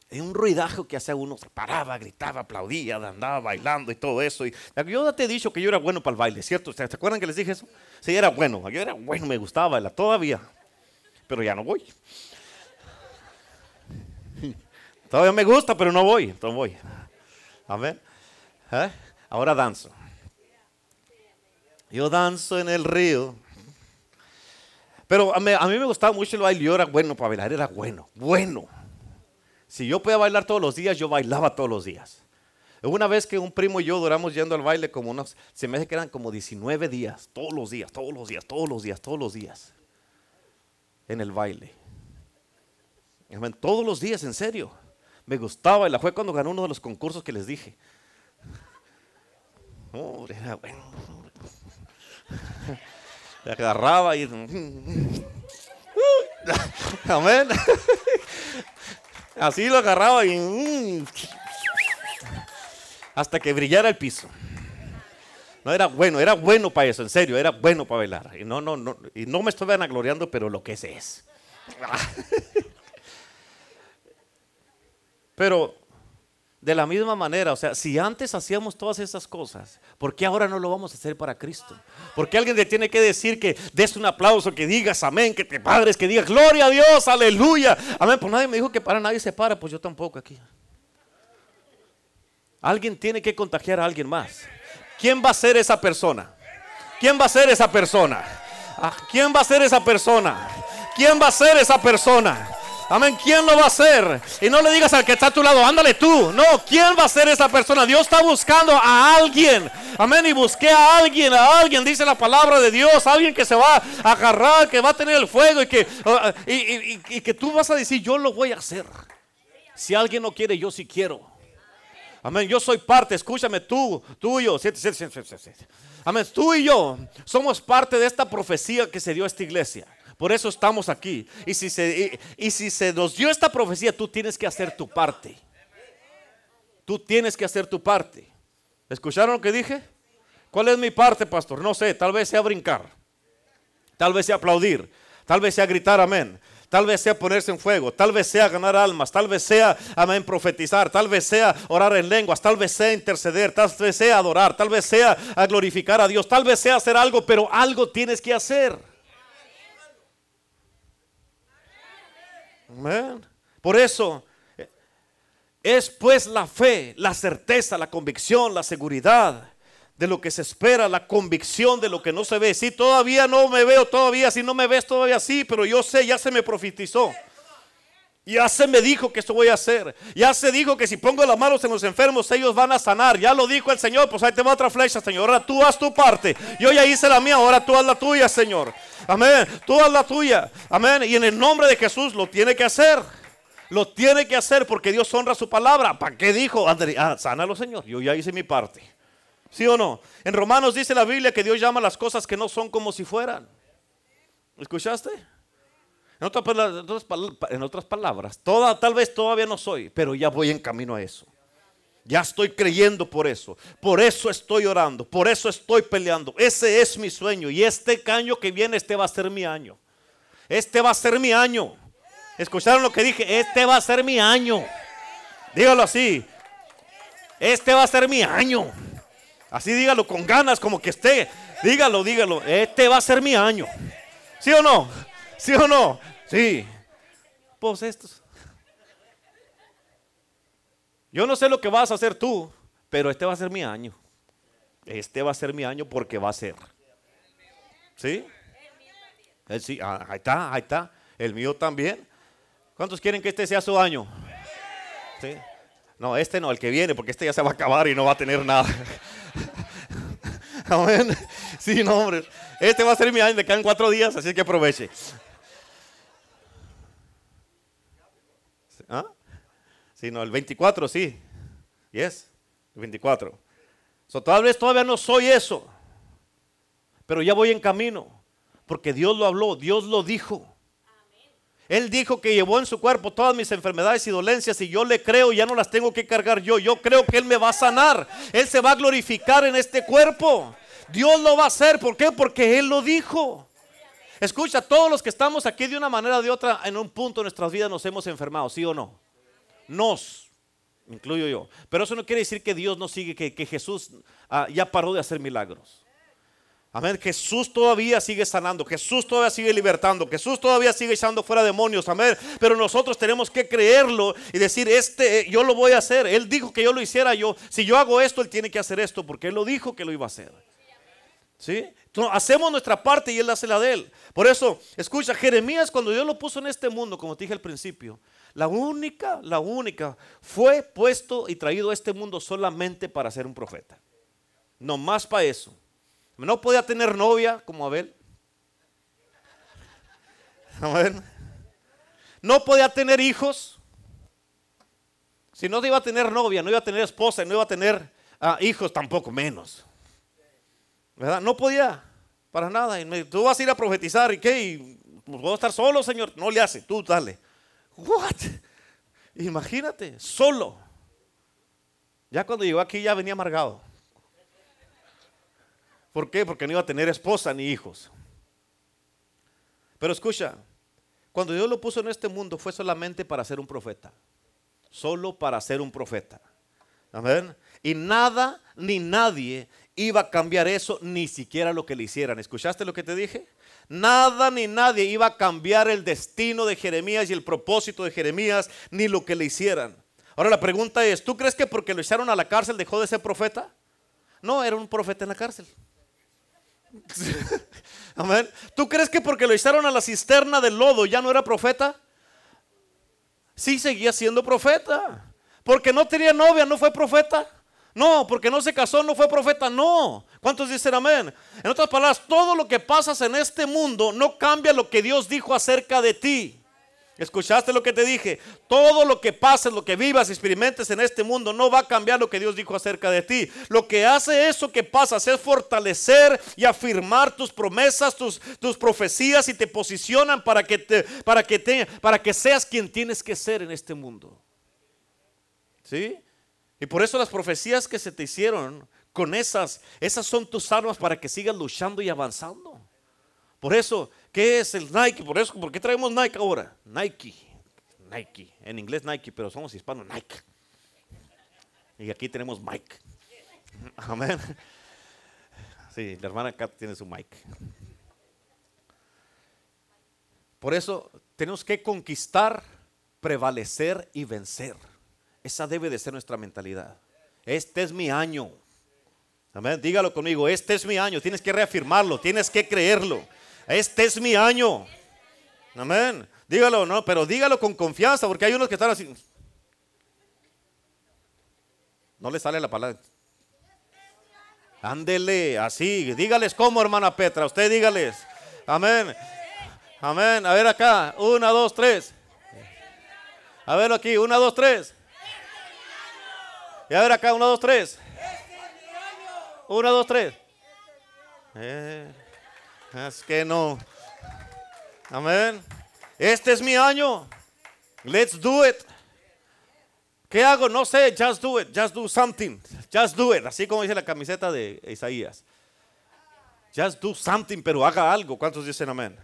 Speaker 1: en un ruidajo que hacía uno, se paraba, gritaba, aplaudía, andaba bailando y todo eso. Y yo te he dicho que yo era bueno para el baile, ¿cierto? ¿Se acuerdan que les dije eso? Sí, era bueno. Yo era bueno, me gustaba bailar todavía. Pero ya no voy. <laughs> Todavía me gusta, pero no voy. Entonces voy. Amén. ¿Eh? Ahora danzo. Yo danzo en el río. Pero a mí, me gustaba mucho el baile. Yo era bueno para bailar. Era bueno. Bueno. Si yo podía bailar todos los días, yo bailaba todos los días. Una vez que un primo y yo duramos yendo al baile como unos, se me hace que eran como 19 días, todos los días, todos los días, todos los días, todos los días, en el baile. Todos los días, en serio. Me gustaba y la fue cuando ganó uno de los concursos que les dije. <laughs> era bueno. Le agarraba y. <laughs> Amén. Así lo agarraba y. Hasta que brillara el piso. No era bueno, era bueno para eso, en serio, era bueno para bailar. Y no, no, no, y no me estoy vanagloriando, pero lo que es es. <laughs> Pero de la misma manera, o sea, si antes hacíamos todas esas cosas, ¿por qué ahora no lo vamos a hacer para Cristo? ¿Por qué alguien le tiene que decir que des un aplauso, que digas amén, que te padres, que digas gloria a Dios, aleluya? Amén, pues nadie me dijo que para nadie se para, pues yo tampoco aquí. Alguien tiene que contagiar a alguien más. ¿Quién va a ser esa persona? ¿Quién va a ser esa persona? Ah, ¿Quién va a ser esa persona? ¿Quién va a ser esa persona? Amén. ¿Quién lo va a hacer? Y no le digas al que está a tu lado, ándale tú. No, ¿quién va a ser esa persona? Dios está buscando a alguien. Amén. Y busqué a alguien, a alguien, dice la palabra de Dios. Alguien que se va a agarrar, que va a tener el fuego y que, y, que tú vas a decir, yo lo voy a hacer. Si alguien no quiere, yo sí quiero. Amén. Yo soy parte, escúchame tú, tú y yo. Amén. Tú y yo somos parte de esta profecía que se dio a esta iglesia. Por eso estamos aquí. Y si, se, y, si se nos dio esta profecía, tú tienes que hacer tu parte. Tú tienes que hacer tu parte. ¿Escucharon lo que dije? ¿Cuál es mi parte, pastor? No sé, tal vez sea brincar. Tal vez sea aplaudir. Tal vez sea gritar amén. Tal vez sea ponerse en fuego, tal vez sea ganar almas, tal vez sea, amén, profetizar, tal vez sea orar en lenguas, tal vez sea interceder, tal vez sea adorar, tal vez sea glorificar a Dios, tal vez sea hacer algo, pero algo tienes que hacer. Por eso es pues la fe, la certeza, la convicción, la seguridad de lo que se espera, la convicción de lo que no se ve. Si todavía no me veo, todavía, si no me ves, todavía sí, pero yo sé, ya se me profetizó. Ya se me dijo que esto voy a hacer. Ya se dijo que si pongo las manos en los enfermos, ellos van a sanar. Ya lo dijo el Señor, pues ahí te va otra flecha, Señor. Ahora tú haz tu parte. Yo ya hice la mía, ahora tú haz la tuya, Señor. Amén. Tú haz la tuya. Amén. Y en el nombre de Jesús lo tiene que hacer. Lo tiene que hacer porque Dios honra su palabra. ¿Para qué dijo? Ah, sánalo, Señor. Yo ya hice mi parte. ¿Sí o no? En Romanos dice la Biblia que Dios llama las cosas que no son como si fueran. ¿Escuchaste? En otras, palabras, toda, tal vez todavía no soy, pero ya voy en camino a eso. Ya estoy creyendo por eso. Por eso estoy orando. Por eso estoy peleando. Ese es mi sueño. Y este año que viene, este va a ser mi año. Este va a ser mi año. ¿Escucharon lo que dije? Este va a ser mi año. Dígalo así. Este va a ser mi año. Así dígalo con ganas, como que esté. Dígalo, dígalo. Este va a ser mi año. ¿Sí o no? ¿Sí o no? Sí. Pues estos. Yo no sé lo que vas a hacer tú, pero este va a ser mi año. Este va a ser mi año porque va a ser. ¿Sí? Eh, sí, ah, ahí está, ahí está. El mío también. ¿Cuántos quieren que este sea su año? ¿Sí? No, este no, el que viene, porque este ya se va a acabar y no va a tener nada. <laughs> Amén. Sí, no, hombre. Este va a ser mi año, me quedan cuatro días, así que aproveche. ¿Ah? Sí, no, el 24 sí. Yes, el 24. So, tal vez todavía no soy eso, pero ya voy en camino, porque Dios lo habló, Dios lo dijo. Él dijo que llevó en su cuerpo todas mis enfermedades y dolencias y yo le creo, ya no las tengo que cargar yo. Yo creo que Él me va a sanar. Él se va a glorificar en este cuerpo. Dios lo va a hacer. ¿Por qué? Porque Él lo dijo. Escucha, todos los que estamos aquí de una manera o de otra, en un punto de nuestras vidas nos hemos enfermado, ¿sí o no? Nos, incluyo yo. Pero eso no quiere decir que Dios no sigue, que, Jesús ah, ya paró de hacer milagros. Amén. Jesús todavía sigue sanando. Jesús todavía sigue libertando. Jesús todavía sigue echando fuera demonios. Amén. Pero nosotros tenemos que creerlo y decir, este, yo lo voy a hacer. Él dijo que yo lo hiciera. Yo, si yo hago esto, él tiene que hacer esto porque él lo dijo que lo iba a hacer. ¿Sí? Hacemos nuestra parte y él hace la de él. Por eso, escucha, Jeremías cuando Dios lo puso en este mundo, como te dije al principio, la única, la única, fue puesto y traído a este mundo solamente para ser un profeta. No más para eso. No podía tener novia como Abel. <laughs> No podía tener hijos. Si no iba a tener novia, no iba a tener esposa, no iba a tener ah, hijos, tampoco menos. ¿Verdad? No podía, para nada. Y tú vas a ir a profetizar y qué, y puedo estar solo, Señor. No le hace, tú dale. What? Imagínate, solo. Ya cuando llegó aquí ya venía amargado. ¿Por qué? Porque no iba a tener esposa ni hijos. Pero escucha, cuando Dios lo puso en este mundo fue solamente para ser un profeta. Solo para ser un profeta. Amén. Y nada ni nadie iba a cambiar eso, ni siquiera lo que le hicieran. ¿Escuchaste lo que te dije? Nada ni nadie iba a cambiar el destino de Jeremías y el propósito de Jeremías, ni lo que le hicieran. Ahora la pregunta es, ¿tú crees que porque lo echaron a la cárcel dejó de ser profeta? No, era un profeta en la cárcel. <laughs> Amén. ¿Tú crees que porque lo echaron a la cisterna del lodo ya no era profeta? Sí, seguía siendo profeta. Porque no tenía novia, no fue profeta. No, porque no se casó, no fue profeta. No. ¿Cuántos dicen amén? En otras palabras, todo lo que pasas en este mundo no cambia lo que Dios dijo acerca de ti. ¿Escuchaste lo que te dije? Todo lo que pases, lo que vivas, experimentes en este mundo no va a cambiar lo que Dios dijo acerca de ti. Lo que hace eso que pasas es fortalecer y afirmar tus promesas, tus, tus profecías y te posicionan para que, te, para, que te, para que seas quien tienes que ser en este mundo. ¿Sí? Y por eso las profecías que se te hicieron con esas, esas son tus armas para que sigas luchando y avanzando. Por eso ¿Qué es el Nike? Por eso, ¿por qué traemos Nike ahora? Nike. Nike. En inglés Nike, pero somos hispanos, Nike. Y aquí tenemos Mike. Amén. Sí, la hermana Kat tiene su Mike. Por eso tenemos que conquistar, prevalecer y vencer. Esa debe de ser nuestra mentalidad. Este es mi año. Amén. Dígalo conmigo. Este es mi año. Tienes que reafirmarlo. Tienes que creerlo. Este es mi año. Amén. Dígalo, no, pero dígalo con confianza, porque hay unos que están así. No le sale la palabra. Ándele, así. Dígales cómo, hermana Petra. Usted dígales. Amén. Amén. A ver acá. Una, dos, tres. A ver aquí. Una, dos, tres. Y a ver acá. Una, dos, tres. Una, dos, tres. Eh. Es que no. Amén. Este es mi año. Let's do it. ¿Qué hago? No sé. Just do it. Just do something. Just do it. Así como dice la camiseta de Isaías. Just do something, pero haga algo. ¿Cuántos dicen amén?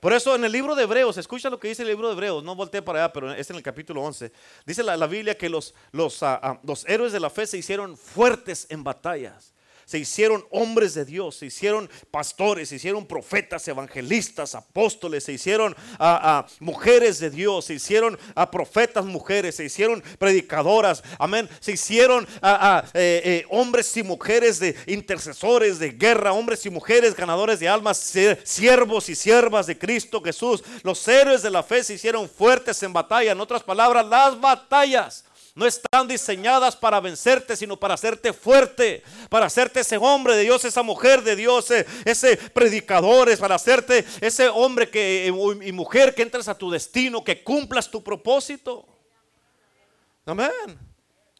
Speaker 1: Por eso en el libro de Hebreos, escucha lo que dice el libro de Hebreos, no volteé para allá, pero es en el capítulo 11. Dice la, Biblia que los, los, ah, ah, los héroes de la fe se hicieron fuertes en batallas se hicieron hombres de Dios, se hicieron pastores, se hicieron profetas, evangelistas, apóstoles, se hicieron a, mujeres de Dios, se hicieron a profetas mujeres, se hicieron predicadoras, amén, se hicieron a, eh, eh, hombres y mujeres de intercesores de guerra, hombres y mujeres ganadores de almas, siervos y siervas de Cristo Jesús. Los héroes de la fe se hicieron fuertes en batalla, en otras palabras, las batallas no están diseñadas para vencerte, sino para hacerte fuerte, para hacerte ese hombre de Dios, esa mujer de Dios, eh, ese predicador, para hacerte ese hombre que, eh, y mujer que entres a tu destino, que cumplas tu propósito. Amén.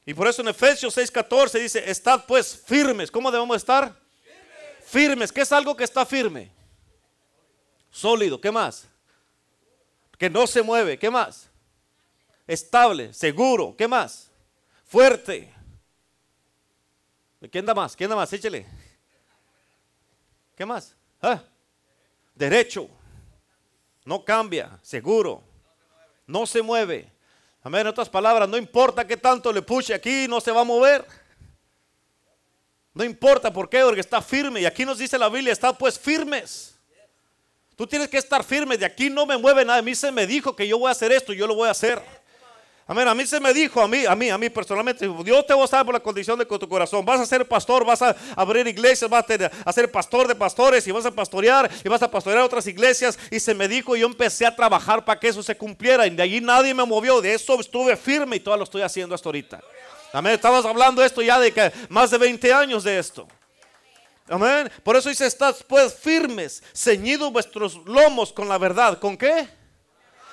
Speaker 1: Y por eso en Efesios 6:14 dice, estad pues firmes. ¿Cómo debemos estar? Firmes. ¿Qué es algo que está firme? Sólido. ¿Qué más? Que no se mueve. ¿Qué más? Estable, seguro. ¿Qué más? Fuerte. ¿Quién da más? ¿Quién da más? Échele. ¿Qué más? ¿Ah? Derecho. No cambia, seguro. No se mueve. Amén. En otras palabras, no importa qué tanto le puche aquí, no se va a mover. No importa por qué, porque está firme. Y aquí nos dice la Biblia, está pues firmes. Tú tienes que estar firme. De aquí no me mueve nada. A mí se me dijo que yo voy a hacer esto yo lo voy a hacer. Amén. A mí se me dijo, a mí, a mí, a mí personalmente, Dios te va a estar por la condición de tu corazón. Vas a ser pastor, vas a abrir iglesias, vas a ser pastor de pastores y vas a pastorear y vas a pastorear otras iglesias. Y se me dijo, y yo empecé a trabajar para que eso se cumpliera. Y de allí nadie me movió. De eso estuve firme y todo lo estoy haciendo hasta ahorita. Amén. Estabas hablando esto ya de que más de 20 años de esto. Amén. Por eso dice, estás pues firmes, ceñidos vuestros lomos con la verdad. ¿Con qué?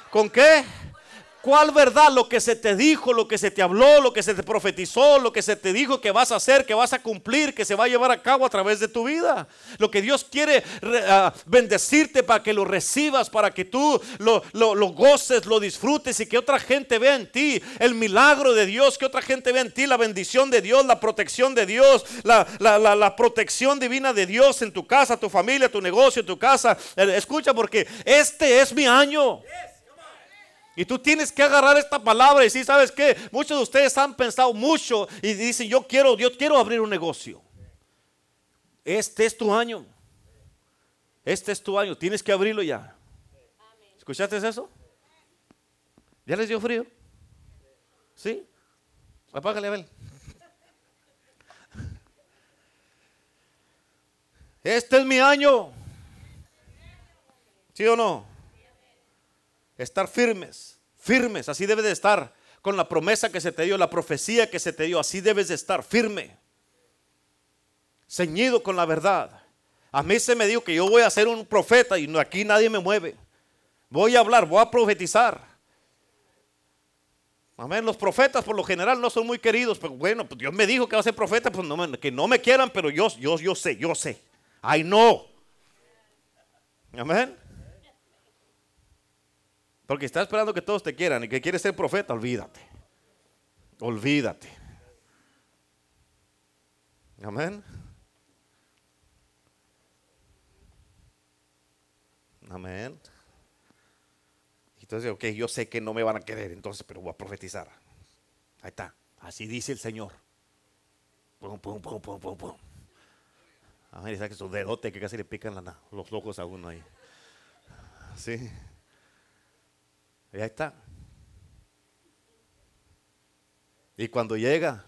Speaker 1: ¿Con qué? ¿Cuál verdad? Lo que se te dijo, lo que se te habló, lo que se te profetizó, lo que se te dijo que vas a hacer, que vas a cumplir, que se va a llevar a cabo a través de tu vida. Lo que Dios quiere ah, bendecirte para que lo recibas, para que tú lo, goces, lo disfrutes y que otra gente vea en ti el milagro de Dios, que otra gente vea en ti la bendición de Dios, la protección de Dios, la, la protección divina de Dios en tu casa, tu familia, tu negocio, tu casa. Eh, escucha porque este es mi año. Y tú tienes que agarrar esta palabra y decir, ¿sabes qué? Muchos de ustedes han pensado mucho y dicen, yo quiero, yo quiero abrir un negocio. Este es tu año. Este es tu año. Tienes que abrirlo ya. ¿Escuchaste eso? ¿Ya les dio frío? ¿Sí? Apágale a ver. Este es mi año. ¿Sí o no? Estar firmes, firmes, así debe de estar con la promesa que se te dio, la profecía que se te dio, así debes de estar firme, ceñido con la verdad. A mí se me dijo que yo voy a ser un profeta y aquí nadie me mueve. Voy a hablar, voy a profetizar. Amén. Los profetas por lo general no son muy queridos, pero bueno, pues Dios me dijo que va a ser profeta, pues que no me quieran, pero yo, yo, yo sé, yo sé. I know. Amén. Porque está esperando que todos te quieran y que quieres ser profeta, olvídate. Olvídate. Amén. Amén. Entonces, ok, yo sé que no me van a querer, entonces, pero voy a profetizar. Ahí está. Así dice el Señor. Pum, pum, pum, pum, pum, pum. Amén. Y que su dedote que casi le pican los ojos a uno ahí. Sí. Ahí está. Y cuando llega,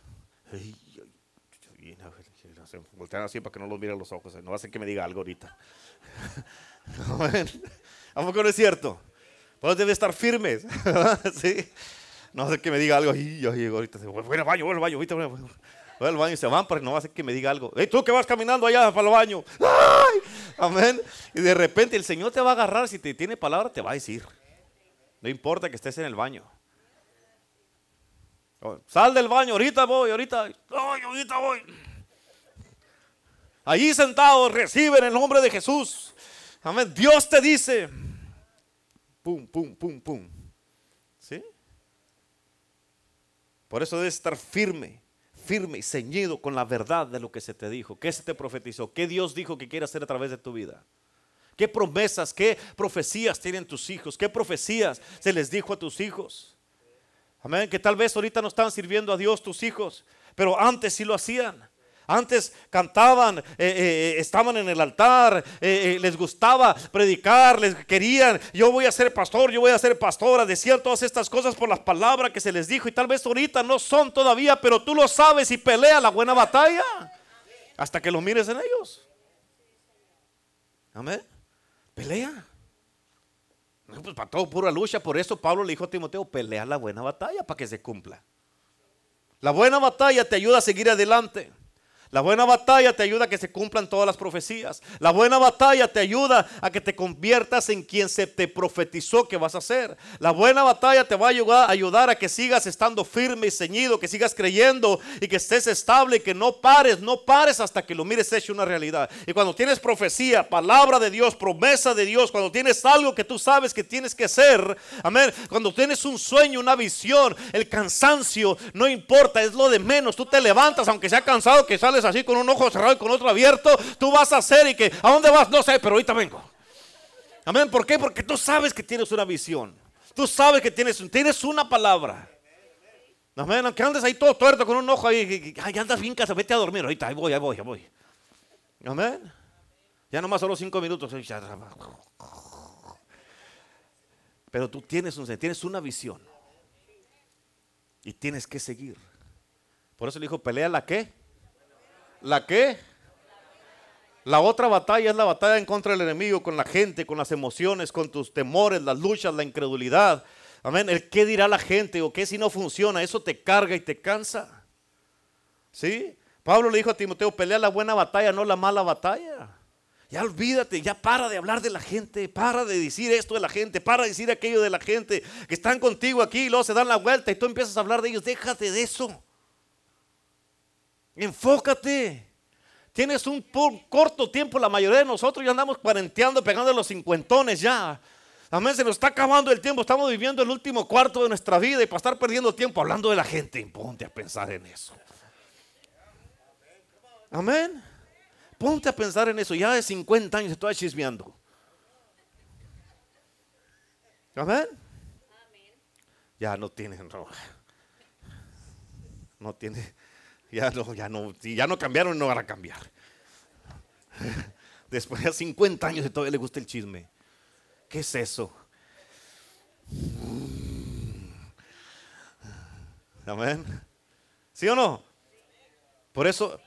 Speaker 1: voltean así para que no los miren los ojos. No va a ser que me diga algo ahorita. <laughs> ¿A poco no es cierto? Pues debe estar firmes. <laughs> ¿Sí? No ser que me diga algo. Y yo llego ahorita. Voy al baño, voy al baño. Ahorita voy al baño y se van, pero no va a ser que me diga algo. Hey, tú que vas caminando allá para el baño. <laughs> Amén. Y de repente el Señor te va a agarrar. Si te tiene palabra, te va a decir. No importa que estés en el baño. Oh, sal del baño, ahorita voy, ahorita, ahorita voy. Allí sentado, recibe en el nombre de Jesús. Amén. Dios te dice, pum, pum, pum, pum. ¿Sí? Por eso debes estar firme, firme y ceñido con la verdad de lo que se te dijo. ¿Qué se te profetizó? ¿Qué Dios dijo que quiere hacer a través de tu vida? ¿Qué promesas, qué profecías tienen tus hijos? ¿Qué profecías se les dijo a tus hijos? Amén, que tal vez ahorita no están sirviendo a Dios tus hijos, pero antes sí lo hacían. Antes cantaban, eh, eh, estaban en el altar, eh, les gustaba predicar, les querían, yo voy a ser pastor, yo voy a ser pastora, decían todas estas cosas por las palabras que se les dijo y tal vez ahorita no son todavía, pero tú lo sabes y pelea la buena batalla hasta que lo mires en ellos. Amén. Pelea. pues para todo pura lucha. Por eso Pablo le dijo a Timoteo, pelea la buena batalla para que se cumpla. La buena batalla te ayuda a seguir adelante. La buena batalla te ayuda a que se cumplan todas las profecías. La buena batalla te ayuda a que te conviertas en quien se te profetizó que vas a ser. La buena batalla te va a ayudar, a que sigas estando firme y ceñido, que sigas creyendo y que estés estable y que no pares, no pares hasta que lo mires hecho una realidad. Y cuando tienes profecía, palabra de Dios, promesa de Dios, cuando tienes algo que tú sabes que tienes que hacer, amén, cuando tienes un sueño, una visión, el cansancio, no importa, es lo de menos. Tú te levantas aunque sea cansado que así con un ojo cerrado y con otro abierto, tú vas a hacer y que, ¿a dónde vas? No sé, pero ahorita vengo. Amén, ¿por qué? Porque tú sabes que tienes una visión. Tú sabes que tienes, tienes una palabra. Amén, aunque andes ahí todo tuerto con un ojo ahí, ay, andas bien casa, vete a dormir ahorita, ahí voy, ahí voy, ahí voy. Amén. Ya nomás solo cinco minutos. Pero tú tienes, un, tienes una visión. Y tienes que seguir. Por eso le dijo, pelea la qué. ¿La qué? La otra batalla es la batalla en contra del enemigo, con la gente, con las emociones, con tus temores, las luchas, la incredulidad. Amén. El qué dirá la gente o qué si no funciona, eso te carga y te cansa. ¿Sí? Pablo le dijo a Timoteo, pelea la buena batalla, no la mala batalla. Ya olvídate, ya para de hablar de la gente, para de decir esto de la gente, para de decir aquello de la gente, que están contigo aquí y luego se dan la vuelta y tú empiezas a hablar de ellos. Déjate de eso. Enfócate. Tienes un corto tiempo, la mayoría de nosotros ya andamos cuarenteando, pegando los cincuentones ya. Amén, se nos está acabando el tiempo, estamos viviendo el último cuarto de nuestra vida y para estar perdiendo tiempo hablando de la gente, ponte a pensar en eso. Amén. Ponte a pensar en eso, ya de 50 años estoy chismeando. Amén. Ya no tienen roja. No tiene ya no, ya no, ya no cambiaron, no van a cambiar. <laughs> Después de 50 años y todavía le gusta el chisme. ¿Qué es eso? Amén. ¿Sí o no? Por eso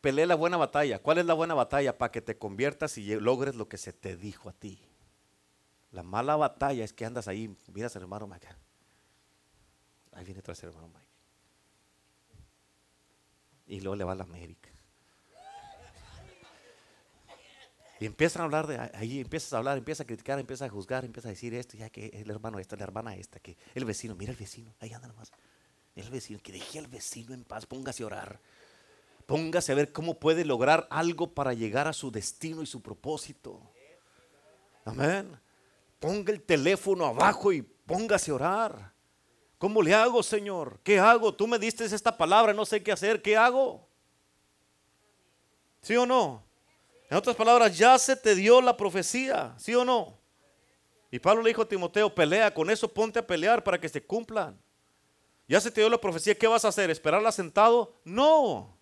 Speaker 1: pelea la buena batalla. ¿Cuál es la buena batalla? Para que te conviertas y logres lo que se te dijo a ti. La mala batalla es que andas ahí, miras al hermano Mike. Ahí viene tras el hermano Mike y luego le va a la América. Y empiezan a hablar de ahí, empiezas a hablar, empiezas a criticar, empiezas a juzgar, empiezas a decir esto, ya que el hermano esta, la hermana esta, que el vecino, mira el vecino, ahí anda nomás. El vecino, que deje al vecino en paz, póngase a orar. Póngase a ver cómo puede lograr algo para llegar a su destino y su propósito. Amén. Ponga el teléfono abajo y póngase a orar. ¿Cómo le hago, Señor? ¿Qué hago? Tú me diste esta palabra, no sé qué hacer. ¿Qué hago? ¿Sí o no? En otras palabras, ya se te dio la profecía, ¿sí o no? Y Pablo le dijo a Timoteo, pelea, con eso ponte a pelear para que se cumplan. Ya se te dio la profecía, ¿qué vas a hacer? ¿Esperarla sentado? No.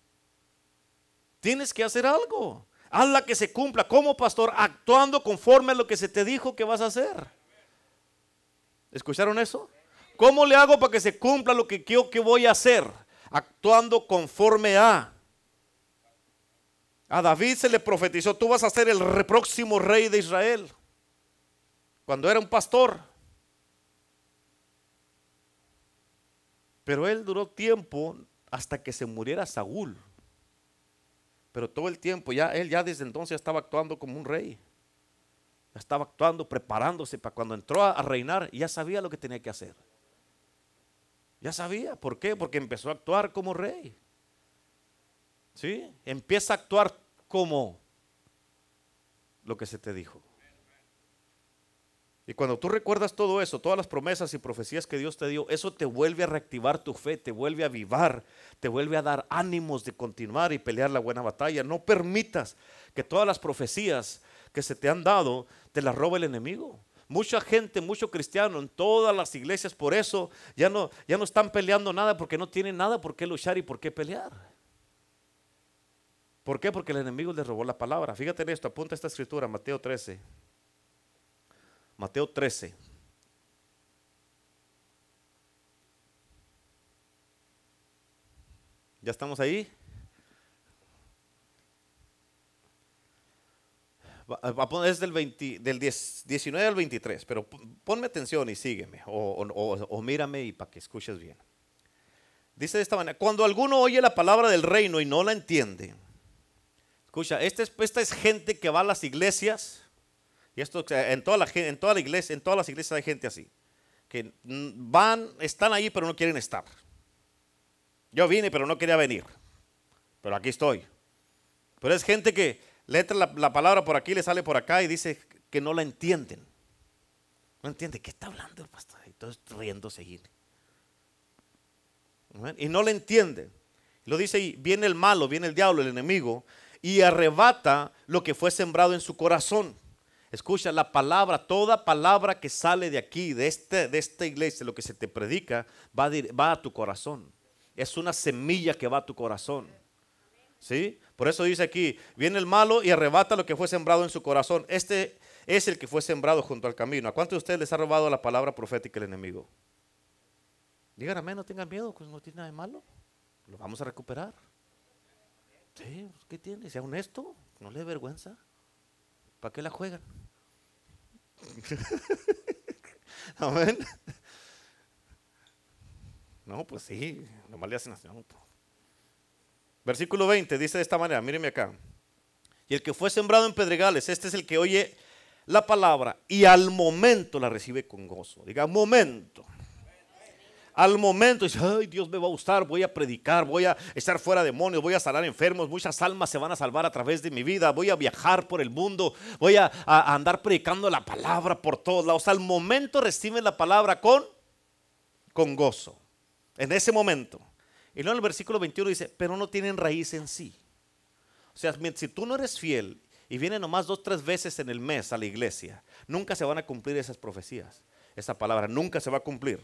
Speaker 1: Tienes que hacer algo. Hazla que se cumpla. como pastor? Actuando conforme a lo que se te dijo que vas a hacer. ¿Escucharon eso? ¿Cómo le hago para que se cumpla lo que quiero que voy a hacer? Actuando conforme a. A David se le profetizó, tú vas a ser el próximo rey de Israel. Cuando era un pastor. Pero él duró tiempo hasta que se muriera Saúl. Pero todo el tiempo, ya él ya desde entonces estaba actuando como un rey. Estaba actuando, preparándose para cuando entró a reinar, ya sabía lo que tenía que hacer. Ya sabía. ¿Por qué? Porque empezó a actuar como rey. ¿Sí? Empieza a actuar como lo que se te dijo. Y cuando tú recuerdas todo eso, todas las promesas y profecías que Dios te dio, eso te vuelve a reactivar tu fe, te vuelve a avivar, te vuelve a dar ánimos de continuar y pelear la buena batalla. No permitas que todas las profecías que se te han dado te las robe el enemigo. Mucha gente, mucho cristiano en todas las iglesias, por eso ya no, ya no están peleando nada porque no tienen nada por qué luchar y por qué pelear. ¿Por qué? Porque el enemigo les robó la palabra. Fíjate en esto, apunta esta escritura, Mateo 13. Mateo 13. ¿Ya estamos ahí? Es del, del 19 al 23, pero ponme atención y sígueme, o, o, mírame y para que escuches bien. Dice de esta manera, cuando alguno oye la palabra del reino y no la entiende, escucha, esta es, esta es gente que va a las iglesias, y esto en toda, la, en toda la iglesia, en todas las iglesias hay gente así, que van, están ahí pero no quieren estar. Yo vine pero no quería venir, pero aquí estoy. Pero es gente que le la, palabra por aquí, le sale por acá y dice que no la entienden. No entiende qué está hablando el pastor. Y todos riendo seguir. Y no le entiende. Lo dice ahí, viene el malo, viene el diablo, el enemigo, y arrebata lo que fue sembrado en su corazón. Escucha la palabra, toda palabra que sale de aquí, de, este, de esta iglesia, lo que se te predica, va va a tu corazón. Es una semilla que va a tu corazón. ¿Sí? Por eso dice aquí, viene el malo y arrebata lo que fue sembrado en su corazón. Este es el que fue sembrado junto al camino. ¿A cuántos de ustedes les ha robado la palabra profética el enemigo? Digan amén, no tengan miedo, pues no tiene nada de malo. Lo vamos a recuperar. Sí, pues, ¿qué tiene? Sea honesto, no le dé vergüenza. ¿Para qué la juegan? <laughs> Amén. No, pues sí, nomás le hacen. Versículo 20 dice de esta manera, míreme acá. Y el que fue sembrado en pedregales, este es el que oye la palabra y al momento la recibe con gozo. Diga, momento al momento dice, ay, Dios me va a gustar, voy a predicar, voy a estar fuera de demonios, voy a sanar enfermos, muchas almas se van a salvar a través de mi vida, voy a viajar por el mundo, voy a, andar predicando la palabra por todos lados. Al momento reciben la palabra con, con gozo, en ese momento. Y luego en el versículo 21 dice, pero no tienen raíz en sí. O sea, si tú no eres fiel y vienes nomás dos, tres veces en el mes a la iglesia, nunca se van a cumplir esas profecías. Esa palabra nunca se va a cumplir.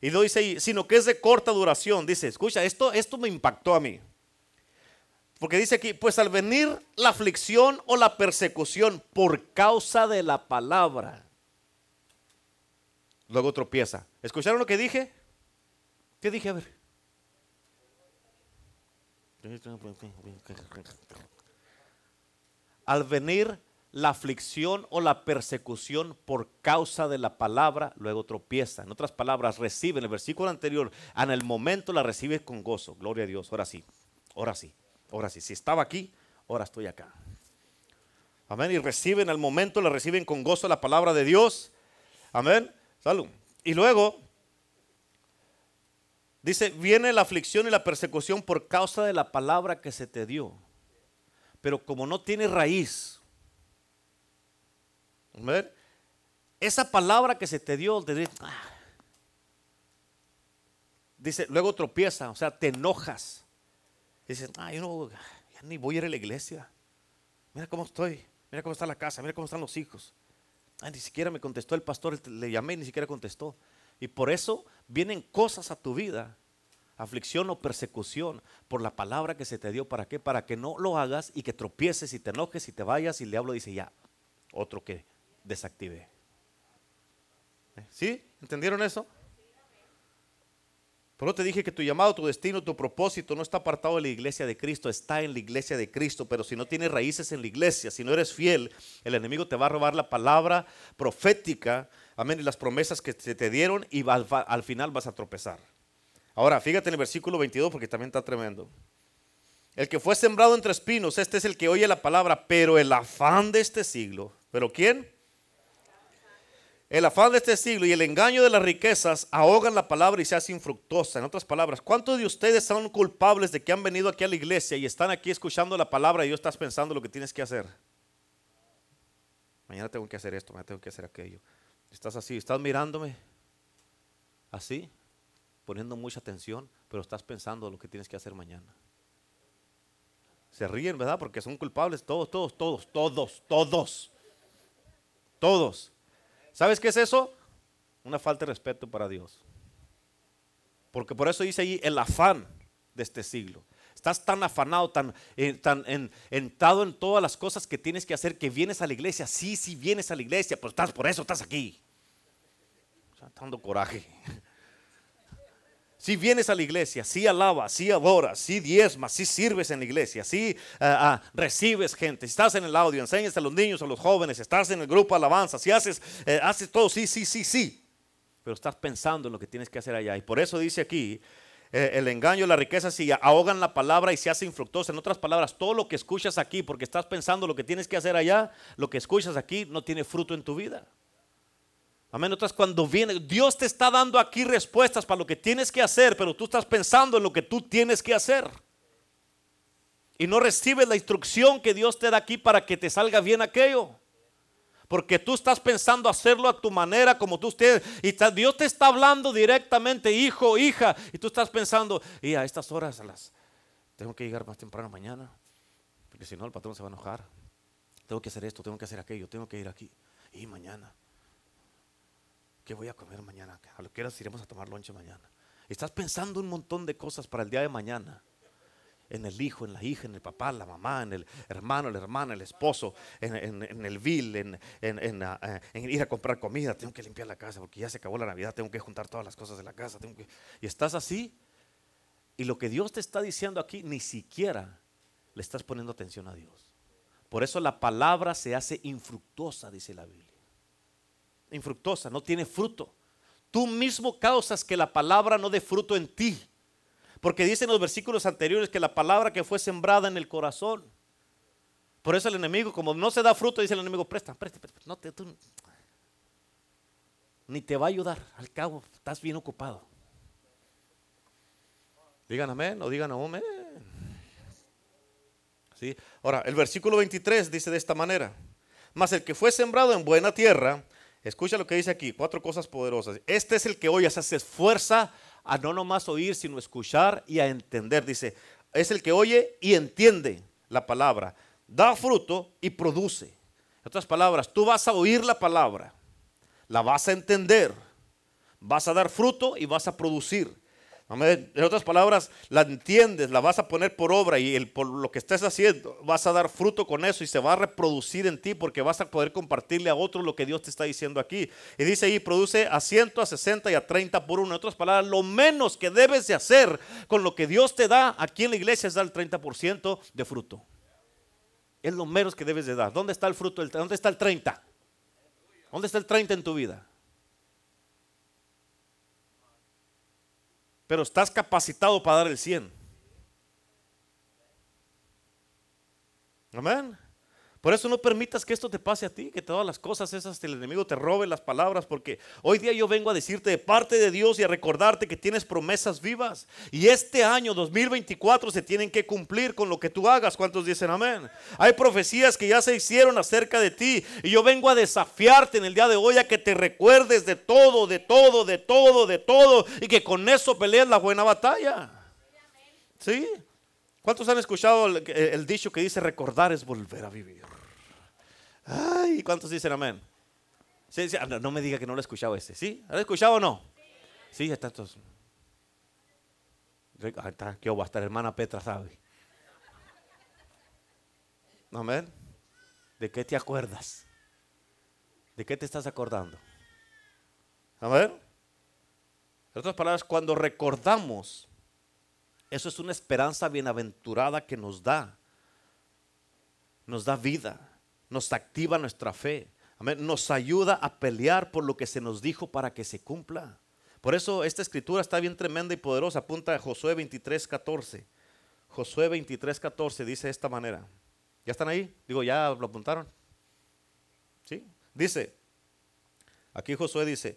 Speaker 1: Y lo dice sino que es de corta duración. Dice, escucha, esto, esto me impactó a mí. Porque dice aquí, pues al venir la aflicción o la persecución por causa de la palabra, luego tropieza. ¿Escucharon lo que dije? ¿Qué dije? A ver. Al venir la aflicción o la persecución por causa de la palabra, luego tropieza. En otras palabras, recibe, en el versículo anterior, en el momento la recibe con gozo. Gloria a Dios, ahora sí, ahora sí, ahora sí. Si estaba aquí, ahora estoy acá. Amén. Y reciben al momento, la reciben con gozo la palabra de Dios. Amén. Salud. Y luego, dice, viene la aflicción y la persecución por causa de la palabra que se te dio. Pero como no tiene raíz, esa palabra que se te dio, te ah. dice, luego tropieza, o sea, te enojas. Dices, ah, yo no, ni voy a ir a la iglesia. Mira cómo estoy, mira cómo está la casa, mira cómo están los hijos. ni siquiera me contestó el pastor, le llamé y ni siquiera contestó. Y por eso vienen cosas a tu vida, aflicción o persecución, por la palabra que se te dio. ¿Para qué? Para que no lo hagas y que tropieces y te enojes y te vayas y le hablo y dice, ya, otro que desactivé. ¿Sí? ¿Entendieron eso? Pero te dije que tu llamado, tu destino, tu propósito no está apartado de la iglesia de Cristo, está en la iglesia de Cristo. Pero si no tienes raíces en la iglesia, si no eres fiel, el enemigo te va a robar la palabra profética, amén, y las promesas que se te dieron y al, al final vas a tropezar. Ahora, fíjate en el versículo 22 porque también está tremendo. El que fue sembrado entre espinos, este es el que oye la palabra, pero el afán de este siglo. ¿Pero quién? El afán de este siglo y el engaño de las riquezas ahogan la palabra y se hace infructuosa. En otras palabras, ¿cuántos de ustedes son culpables de que han venido aquí a la iglesia y están aquí escuchando la palabra y yo estás pensando lo que tienes que hacer? Mañana tengo que hacer esto, mañana tengo que hacer aquello. Estás así, estás mirándome así, poniendo mucha atención, pero estás pensando lo que tienes que hacer mañana. Se ríen, ¿verdad? Porque son culpables todos, todos, todos, todos, todos. Todos. ¿Sabes qué es eso? Una falta de respeto para Dios. Porque por eso dice ahí el afán de este siglo. Estás tan afanado, tan, eh, tan entado en todas las cosas que tienes que hacer que vienes a la iglesia. Sí, sí vienes a la iglesia, pero estás por eso estás aquí. Dando coraje. Si vienes a la iglesia, si alabas, si adoras, si diezmas, si sirves en la iglesia, si ah, ah, recibes gente, si estás en el audio, enseñas a los niños, a los jóvenes, estás en el grupo alabanza, si haces, eh, haces todo, sí, sí, sí, sí. Pero estás pensando en lo que tienes que hacer allá. Y por eso dice aquí, eh, el engaño, la riqueza, si ahogan la palabra y se hace infructuosa. En otras palabras, todo lo que escuchas aquí, porque estás pensando lo que tienes que hacer allá, lo que escuchas aquí no tiene fruto en tu vida. Amén. Otras cuando viene, Dios te está dando aquí respuestas para lo que tienes que hacer, pero tú estás pensando en lo que tú tienes que hacer. Y no recibes la instrucción que Dios te da aquí para que te salga bien aquello. Porque tú estás pensando hacerlo a tu manera, como tú estés. Y Dios te está hablando directamente, hijo, hija. Y tú estás pensando, y a estas horas, las, tengo que llegar más temprano mañana. Porque si no, el patrón se va a enojar. Tengo que hacer esto, tengo que hacer aquello, tengo que ir aquí. Y mañana. ¿Qué voy a comer mañana? A lo que quieras iremos a tomar lonche mañana. Estás pensando un montón de cosas para el día de mañana. En el hijo, en la hija, en el papá, la mamá, en el hermano, la hermana, el esposo, en, el bill, ah, en, ir a comprar comida. Tengo que limpiar la casa porque ya se acabó la Navidad. Tengo que juntar todas las cosas de la casa. Tengo que... Y estás así. Y lo que Dios te está diciendo aquí, ni siquiera le estás poniendo atención a Dios. Por eso la palabra se hace infructuosa, dice la Biblia infructuosa, no tiene fruto. Tú mismo causas que la palabra no dé fruto en ti. Porque dicen los versículos anteriores que la palabra que fue sembrada en el corazón. Por eso el enemigo, como no se da fruto, dice el enemigo, presta, presta, presta. No te, ni te va a ayudar. Al cabo, estás bien ocupado. Digan amén o digan amén. ¿Sí? Ahora, el versículo 23 dice de esta manera. Mas el que fue sembrado en buena tierra Escucha lo que dice aquí, cuatro cosas poderosas. Este es el que oye, se esfuerza a no nomás oír, sino escuchar y a entender. Dice, es el que oye y entiende la palabra, da fruto y produce. En otras palabras, tú vas a oír la palabra, la vas a entender, vas a dar fruto y vas a producir. En otras palabras, la entiendes, la vas a poner por obra y por lo que estés haciendo vas a dar fruto con eso y se va a reproducir en ti porque vas a poder compartirle a otros lo que Dios te está diciendo aquí. Y dice ahí, produce a 100, a 60 y a 30 por uno. En otras palabras, lo menos que debes de hacer con lo que Dios te da aquí en la iglesia es dar el 30% de fruto. Es lo menos que debes de dar. ¿Dónde está el fruto? ¿Dónde está el 30? ¿Dónde está el 30 en tu vida? Pero estás capacitado para dar el 100. Amén. Por eso no permitas que esto te pase a ti, que todas las cosas esas el enemigo te robe las palabras, porque hoy día yo vengo a decirte de parte de Dios y a recordarte que tienes promesas vivas. Y este año 2024 se tienen que cumplir con lo que tú hagas. ¿Cuántos dicen amén? Hay profecías que ya se hicieron acerca de ti. Y yo vengo a desafiarte en el día de hoy a que te recuerdes de todo, de todo, de todo, de todo. Y que con eso pelees la buena batalla. ¿Sí? ¿Cuántos han escuchado el, dicho que dice recordar es volver a vivir? Ay, ¿cuántos dicen amén? Ah, no, me diga que no lo he escuchado ese. ¿Sí? ¿Lo he escuchado o no? Sí, está todos. Ahí está, que va a estar hermana Petra, ¿sabe? Amén. ¿De qué te acuerdas? ¿De qué te estás acordando? Amén. En otras palabras, cuando recordamos eso es una esperanza bienaventurada que nos da. Nos da vida, nos activa nuestra fe. Nos ayuda a pelear por lo que se nos dijo para que se cumpla. Por eso esta escritura está bien tremenda y poderosa. Apunta a Josué 23, 14. Josué 23, 14 dice de esta manera. ¿Ya están ahí? Digo, ¿ya lo apuntaron? ¿Sí? Dice, aquí Josué dice,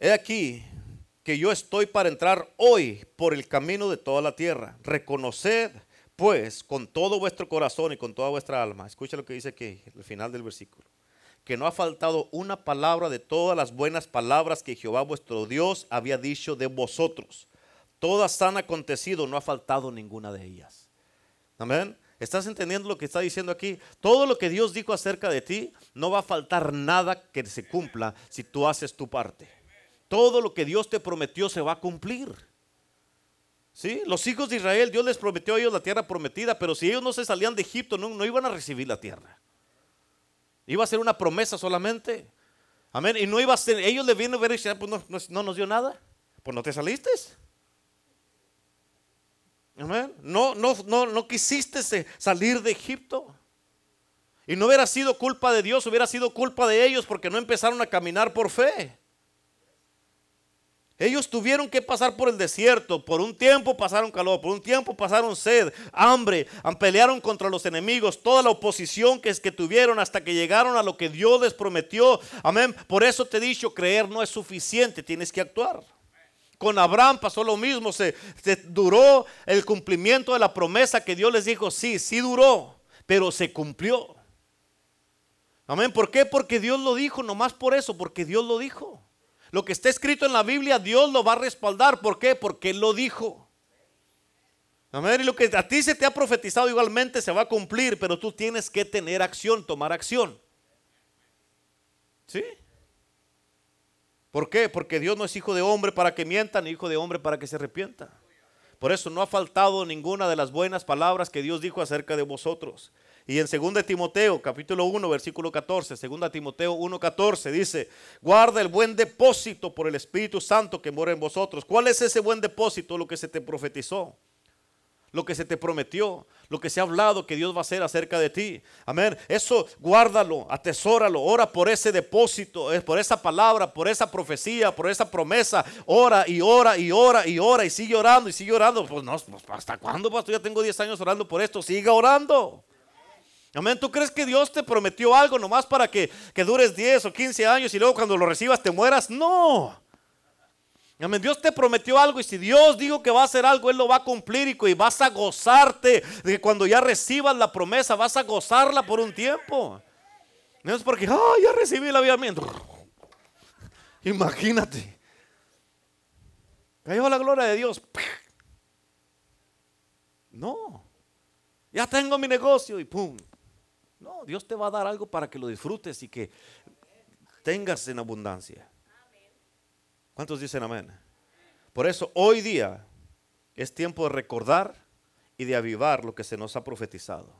Speaker 1: he aquí, que yo estoy para entrar hoy por el camino de toda la tierra. Reconoced pues con todo vuestro corazón y con toda vuestra alma. Escucha lo que dice aquí, el final del versículo. Que no ha faltado una palabra de todas las buenas palabras que Jehová vuestro Dios había dicho de vosotros. Todas han acontecido, no ha faltado ninguna de ellas. Amén. ¿Estás entendiendo lo que está diciendo aquí? Todo lo que Dios dijo acerca de ti, no va a faltar nada que se cumpla si tú haces tu parte todo lo que Dios te prometió se va a cumplir. ¿Sí? Los hijos de Israel, Dios les prometió a ellos la tierra prometida, pero si ellos no se salían de Egipto, no, iban a recibir la tierra. Iba a ser una promesa solamente. Amén. Y no iba a ser, ellos le vienen a ver y dicen, ah, pues no, no, nos dio nada. Pues no te saliste. Amén. No, no, no, no quisiste salir de Egipto. Y no hubiera sido culpa de Dios, hubiera sido culpa de ellos porque no empezaron a caminar por fe. Ellos tuvieron que pasar por el desierto, por un tiempo pasaron calor, por un tiempo pasaron sed, hambre, pelearon contra los enemigos, toda la oposición que, es que tuvieron hasta que llegaron a lo que Dios les prometió. Amén. Por eso te he dicho, creer no es suficiente, tienes que actuar. Con Abraham pasó lo mismo, se, duró el cumplimiento de la promesa que Dios les dijo, sí, sí duró, pero se cumplió. Amén. ¿Por qué? Porque Dios lo dijo, nomás por eso, porque Dios lo dijo. Lo que está escrito en la Biblia, Dios lo va a respaldar. ¿Por qué? Porque Él lo dijo. Amén. Y lo que a ti se te ha profetizado igualmente se va a cumplir, pero tú tienes que tener acción, tomar acción. ¿Sí? ¿Por qué? Porque Dios no es hijo de hombre para que mienta, ni hijo de hombre para que se arrepienta. Por eso no ha faltado ninguna de las buenas palabras que Dios dijo acerca de vosotros. Y en 2 Timoteo, capítulo 1, versículo 14, 2 Timoteo 1, 14, dice, guarda el buen depósito por el Espíritu Santo que mora en vosotros. ¿Cuál es ese buen depósito? Lo que se te profetizó, lo que se te prometió, lo que se ha hablado que Dios va a hacer acerca de ti. Amén. Eso guárdalo, atesóralo, ora por ese depósito, eh, por esa palabra, por esa profecía, por esa promesa. Ora y ora y ora y ora y sigue orando y sigue orando. Pues no, pues, ¿hasta cuándo, pastor? Ya tengo 10 años orando por esto. Siga orando. Amén. ¿Tú crees que Dios te prometió algo nomás para que, que dures 10 o 15 años y luego cuando lo recibas te mueras? No. Amén. Dios te prometió algo y si Dios dijo que va a hacer algo, Él lo va a cumplir y, vas a gozarte de que cuando ya recibas la promesa vas a gozarla por un tiempo. No es porque, ah, ya recibí el avivamiento. <laughs> Imagínate. Cayó la gloria de Dios. <laughs> No. Ya tengo mi negocio y pum. No, Dios te va a dar algo para que lo disfrutes y que tengas en abundancia. ¿Cuántos dicen amén? Por eso hoy día es tiempo de recordar y de avivar lo que se nos ha profetizado.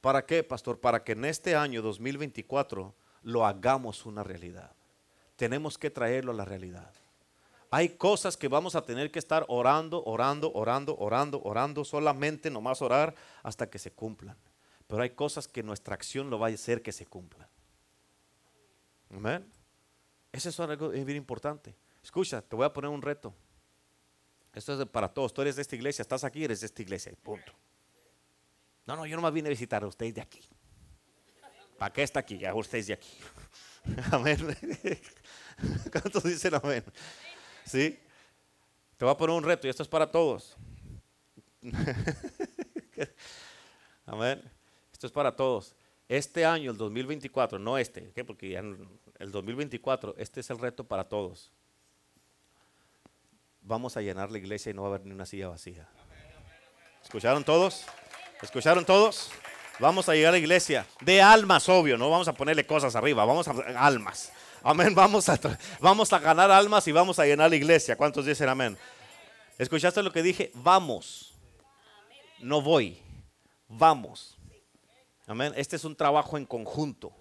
Speaker 1: ¿Para qué, pastor? Para que en este año 2024 lo hagamos una realidad. Tenemos que traerlo a la realidad. Hay cosas que vamos a tener que estar orando, orando, orando, orando, orando, solamente nomás orar hasta que se cumplan. Pero hay cosas que nuestra acción lo va a hacer que se cumplan. Amén. Eso es algo bien importante. Escucha, te voy a poner un reto. Esto es para todos. Tú eres de esta iglesia, estás aquí, eres de esta iglesia. Punto. No, no, yo no más vine a visitar a ustedes de aquí. ¿Para qué está aquí? Ya ustedes de aquí. <laughs> Amén. <laughs> ¿Cuántos dicen amén? ¿Sí? Te voy a poner un reto y esto es para todos. <laughs> Amén. Esto es para todos. Este año, el 2024, no este, ¿qué? porque ya el 2024, este es el reto para todos. Vamos a llenar la iglesia y no va a haber ni una silla vacía. ¿Escucharon todos? ¿Escucharon todos? Vamos a llegar a la iglesia de almas, obvio, no vamos a ponerle cosas arriba, vamos a almas. Amén, vamos a, vamos a ganar almas y vamos a llenar la iglesia. ¿Cuántos dicen amén? ¿Escuchaste lo que dije? Vamos. No voy. Vamos. Amén. Este es un trabajo en conjunto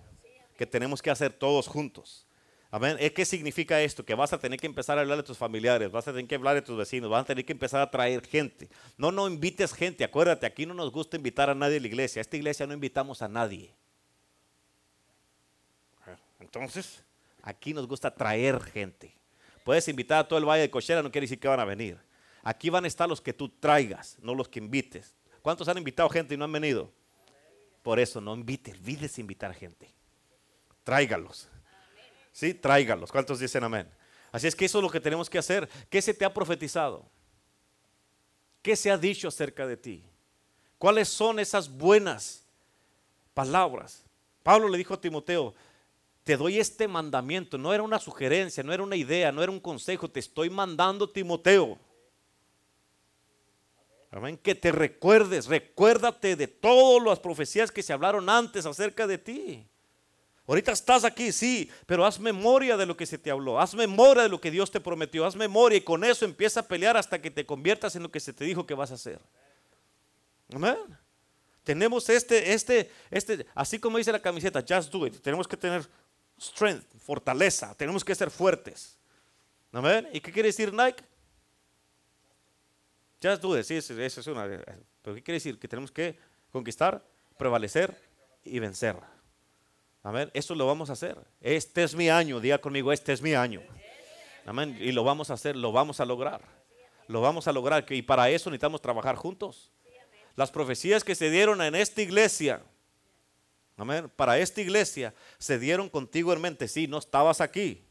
Speaker 1: que tenemos que hacer todos juntos. Amén. ¿Qué significa esto? Que vas a tener que empezar a hablar de tus familiares, vas a tener que hablar de tus vecinos, vas a tener que empezar a traer gente. No, no invites gente. Acuérdate, aquí no nos gusta invitar a nadie a la iglesia. A esta iglesia no invitamos a nadie. Entonces, aquí nos gusta traer gente. Puedes invitar a todo el valle de Cochera, no quiere decir que van a venir. Aquí van a estar los que tú traigas, no los que invites. ¿Cuántos han invitado gente y no han venido? Por eso no invite, olvides invitar gente. Tráigalos. Sí, tráigalos. ¿Cuántos dicen amén? Así es que eso es lo que tenemos que hacer. ¿Qué se te ha profetizado? ¿Qué se ha dicho acerca de ti? ¿Cuáles son esas buenas palabras? Pablo le dijo a Timoteo, te doy este mandamiento. No era una sugerencia, no era una idea, no era un consejo. Te estoy mandando, Timoteo. Amén. Que te recuerdes, recuérdate de todas las profecías que se hablaron antes acerca de ti. Ahorita estás aquí, sí, pero haz memoria de lo que se te habló, haz memoria de lo que Dios te prometió, haz memoria y con eso empieza a pelear hasta que te conviertas en lo que se te dijo que vas a hacer. Amén. Tenemos este, este, este, así como dice la camiseta, just do it. Tenemos que tener strength, fortaleza, tenemos que ser fuertes. Amén. ¿Y qué quiere decir Nike? Ya dudes, sí, eso es una. Pero ¿qué quiere decir? Que tenemos que conquistar, prevalecer y vencer. A ver, eso lo vamos a hacer. Este es mi año, diga conmigo, este es mi año. Amén. Y lo vamos a hacer, lo vamos a lograr. Lo vamos a lograr. Y para eso necesitamos trabajar juntos. Las profecías que se dieron en esta iglesia, amén, para esta iglesia se dieron contigo en mente. Sí, no estabas aquí,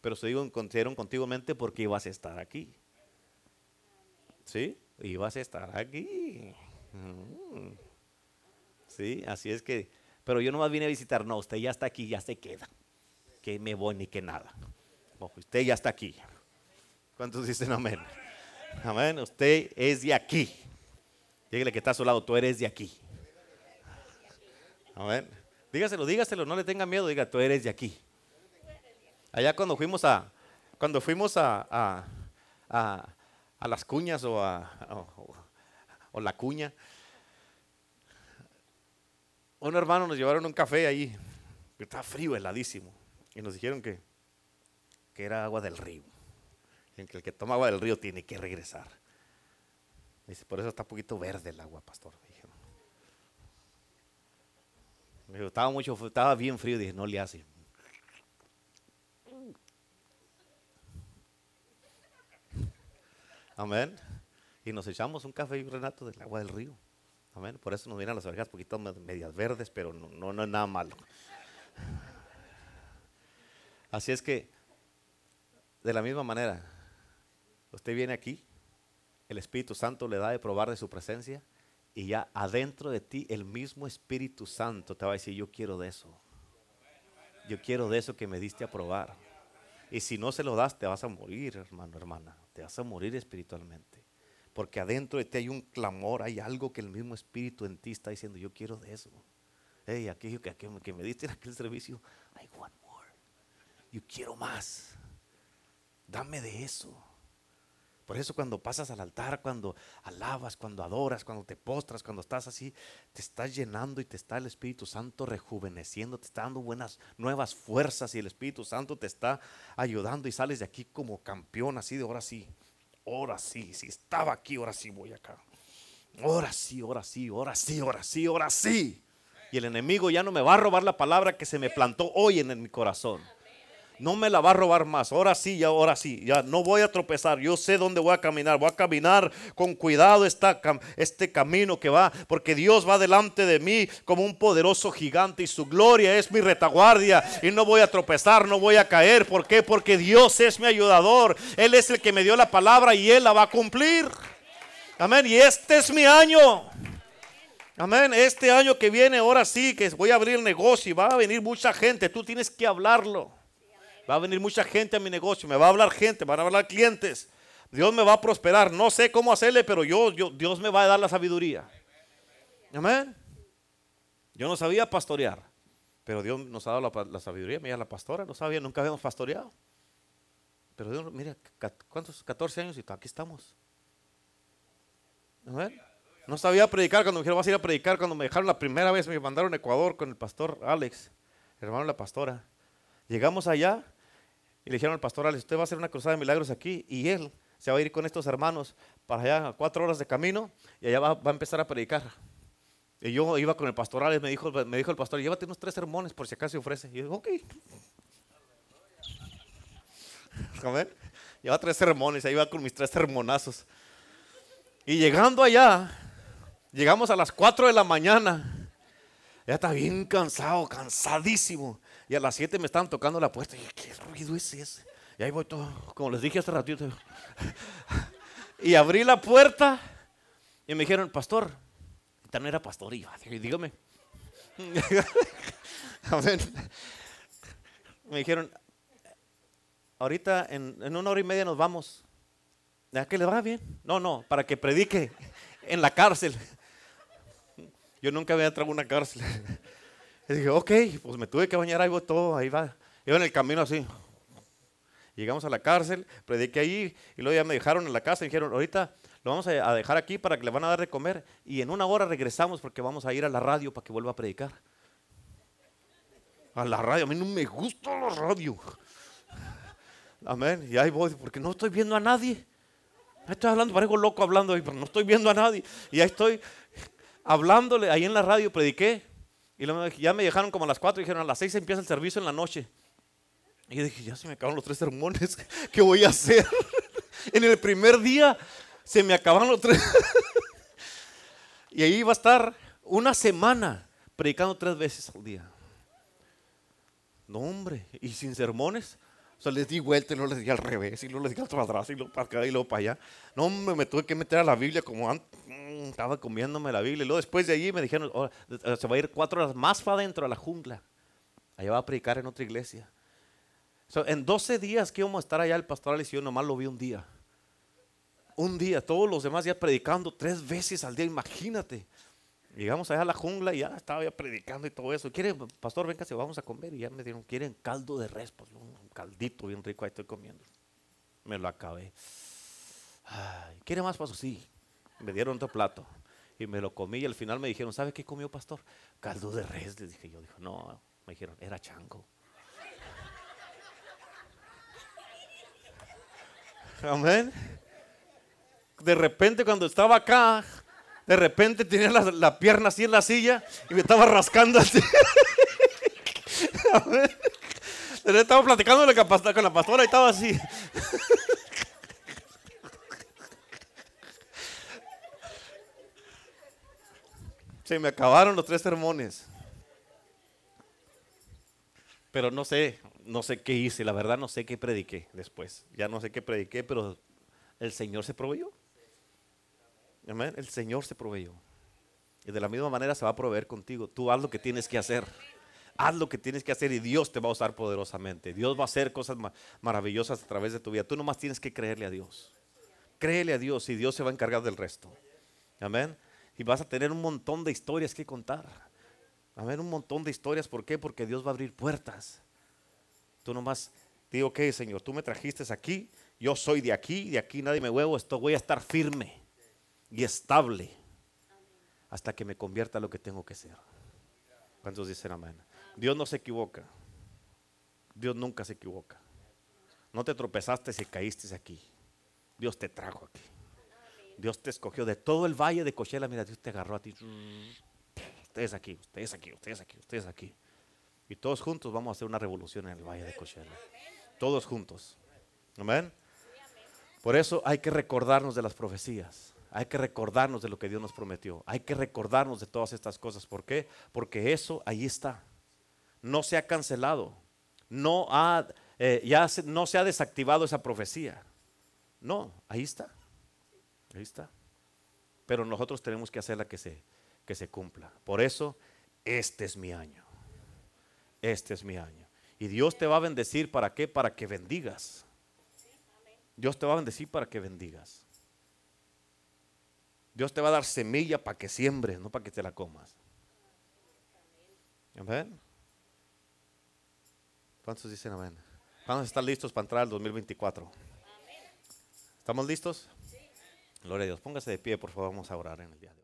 Speaker 1: pero se dieron contigo en mente porque ibas a estar aquí. ¿Sí? Ibas a estar aquí. Mm. Sí, así es que, pero yo no más vine a visitar, no, usted ya está aquí, ya se queda. Que me voy ni que nada. usted ya está aquí. ¿Cuántos dicen amén? Amén, usted es de aquí. Dígale que está a su lado, tú eres de aquí. Amén. Dígaselo, dígaselo, no le tenga miedo, diga, tú eres de aquí. Allá cuando fuimos a, cuando fuimos a, a, las cuñas o a, o la cuña, un hermano nos llevaron un café ahí, que estaba frío, heladísimo, y nos dijeron que, que era agua del río, en que el que toma agua del río tiene que regresar. Dice, por eso está un poquito verde el agua, pastor. Dijeron. estaba, mucho, estaba bien frío, dije, no le hace. Amén. Y nos echamos un café y un renato del agua del río. Amén. Por eso nos vienen las orejas poquito medias verdes, pero no, no, es nada malo. Así es que, de la misma manera, usted viene aquí, el Espíritu Santo le da de probar de su presencia y ya adentro de ti el mismo Espíritu Santo te va a decir, yo quiero de eso. Yo quiero de eso que me diste a probar. Y si no se lo das, te vas a morir, hermano, hermana. Te vas a morir espiritualmente. Porque adentro de ti hay un clamor, hay algo que el mismo Espíritu en ti está diciendo, yo quiero de eso. Hey, aquello que, que, me diste en aquel servicio, I want more. Yo quiero más. Dame de eso. Por eso cuando pasas al altar, cuando alabas, cuando adoras, cuando te postras, cuando estás así, te estás llenando y te está el Espíritu Santo rejuveneciendo, te está dando buenas, nuevas fuerzas y el Espíritu Santo te está ayudando y sales de aquí como campeón, así de ahora sí ahora sí, si estaba aquí, ahora sí voy acá. Ahora sí, ahora sí, ahora sí, ahora sí, ahora sí. Y el enemigo ya no me va a robar la palabra que se me plantó hoy en mi corazón. No me la va a robar más. Ahora sí, ya, ahora sí. Ya no voy a tropezar. Yo sé dónde voy a caminar. Voy a caminar con cuidado este camino que va. Porque Dios va delante de mí como un poderoso gigante y su gloria es mi retaguardia. Y no voy a tropezar, no voy a caer. ¿Por qué? Porque Dios es mi ayudador. Él es el que me dio la palabra y Él la va a cumplir. Amén. Y este es mi año. Amén. Este año que viene, ahora sí, que voy a abrir negocio y va a venir mucha gente. Tú tienes que hablarlo. Va a venir mucha gente a mi negocio, me va a hablar gente, van a hablar clientes. Dios me va a prosperar. No sé cómo hacerle, pero yo, yo, Dios me va a dar la sabiduría. Amén. Yo no sabía pastorear, pero Dios nos ha dado la, sabiduría. Mira, la pastora no sabía, nunca habíamos pastoreado. Pero Dios, mira, ¿cuántos? 14 años y aquí estamos. Amén. No sabía predicar cuando me dijeron, vas a ir a predicar. Cuando me dejaron la primera vez, me mandaron a Ecuador con el pastor Alex, hermano de la pastora. Llegamos allá y le dijeron al pastor Alex, usted va a hacer una cruzada de milagros aquí y él se va a ir con estos hermanos para allá, cuatro horas de camino y allá va, a empezar a predicar. Y yo iba con el pastor Alex, me dijo, me dijo el pastor, llévate unos tres sermones por si acaso se ofrece. Y yo ok. <laughs> Lleva tres sermones, ahí va con mis tres sermonazos. Y llegando allá, llegamos a las cuatro de la mañana. Ya está bien cansado, cansadísimo. Y a las 7 me estaban tocando la puerta. Y ¿qué ruido es ese? Y ahí voy todo, como les dije hace ratito. <laughs> y abrí la puerta y me dijeron, pastor, también era pastor. Y yo, dígame. <laughs> me dijeron, ahorita en, en, una hora y media nos vamos. ¿A que le va bien? No, no, para que predique en la cárcel. Yo nunca había entrado a una cárcel. Y dije, ok, pues me tuve que bañar, ahí todo, ahí va. Iba en el camino así. Llegamos a la cárcel, prediqué ahí y luego ya me dejaron en la casa y dijeron, ahorita lo vamos a dejar aquí para que le van a dar de comer y en una hora regresamos porque vamos a ir a la radio para que vuelva a predicar. A la radio, a mí no me gusta la radio. Amén. Y ahí voy, porque no estoy viendo a nadie. Estoy hablando, parezco loco hablando ahí, pero no estoy viendo a nadie. Y ahí estoy hablándole, ahí en la radio prediqué. Y ya me dejaron como a las 4 y dijeron a las 6 empieza el servicio en la noche. Y yo dije, ya se me acabaron los tres sermones, <laughs> ¿qué voy a hacer? <laughs> en el primer día se me acabaron los tres. <laughs> y ahí iba a estar una semana predicando tres veces al día. No, hombre, y sin sermones. O sea, les di vuelta y luego les di al revés, y luego les di al atrás, y luego para acá y luego para allá. No, hombre, me tuve que meter a la Biblia como antes. Estaba comiéndome la Biblia. Y luego después de allí me dijeron, oh, se va a ir cuatro horas más para adentro a la jungla. Allá va a predicar en otra iglesia. en 12 días que íbamos a estar allá, el pastor Alice y yo nomás lo vi un día. Un día, todos los demás ya predicando tres veces al día, imagínate. Llegamos allá a la jungla y ya estaba ya predicando y todo eso. ¿Quiere, pastor, venga, se vamos a comer? Y ya me dijeron, ¿quieren caldo de res? Pues un caldito bien rico, ahí estoy comiendo. Me lo acabé. ¿Quiere más, pastor? Sí. Me dieron otro plato y me lo comí y al final me dijeron, ¿sabe qué comió, pastor? Caldo de res, les dije yo. Dijo, no, me dijeron, era chango. <laughs> Amén. De repente cuando estaba acá, de repente tenía la, pierna así en la silla y me estaba rascando así. <laughs> estaba platicando con la pastora y estaba así. <laughs> Se me acabaron los tres sermones. Pero no sé, no sé qué hice, la verdad no sé qué prediqué después. Ya no sé qué prediqué, pero el Señor se proveyó. El Señor se proveyó. Y de la misma manera se va a proveer contigo. Tú haz lo que tienes que hacer. Haz lo que tienes que hacer y Dios te va a usar poderosamente. Dios va a hacer cosas maravillosas a través de tu vida. Tú nomás tienes que creerle a Dios. Créele a Dios y Dios se va a encargar del resto. Amén. Y vas a tener un montón de historias que contar. Amén. Un montón de historias. ¿Por qué? Porque Dios va a abrir puertas. Tú nomás digo, ok, Señor, tú me trajiste aquí. Yo soy de aquí. De aquí nadie me huevo. Esto voy a estar firme y estable hasta que me convierta a lo que tengo que ser. ¿Cuántos dicen amén? Dios no se equivoca. Dios nunca se equivoca. No te tropezaste si caíste aquí. Dios te trajo aquí. Dios te escogió de todo el valle de Cochela. Mira, Dios te agarró a ti. Ustedes aquí, ustedes aquí, ustedes aquí, ustedes aquí. Y todos juntos vamos a hacer una revolución en el valle de Cochela. Todos juntos. Amén. Por eso hay que recordarnos de las profecías. Hay que recordarnos de lo que Dios nos prometió. Hay que recordarnos de todas estas cosas. ¿Por qué? Porque eso ahí está. No se ha cancelado. No ha, eh, ya no se ha desactivado esa profecía. No, ahí está. Ahí. Pero nosotros tenemos que hacerla que se, que se cumpla. Por eso, este es mi año. Este es mi año. Y Dios te va a bendecir para qué? Para que bendigas. Dios te va a bendecir para que bendigas. Dios te va a dar semilla para que siembres, no para que te la comas. Amén. ¿Cuántos dicen amén? A estar listos para entrar al 2024. ¿Estamos listos? Gloria a Dios. Póngase de pie, por favor. Vamos a orar en el día de hoy.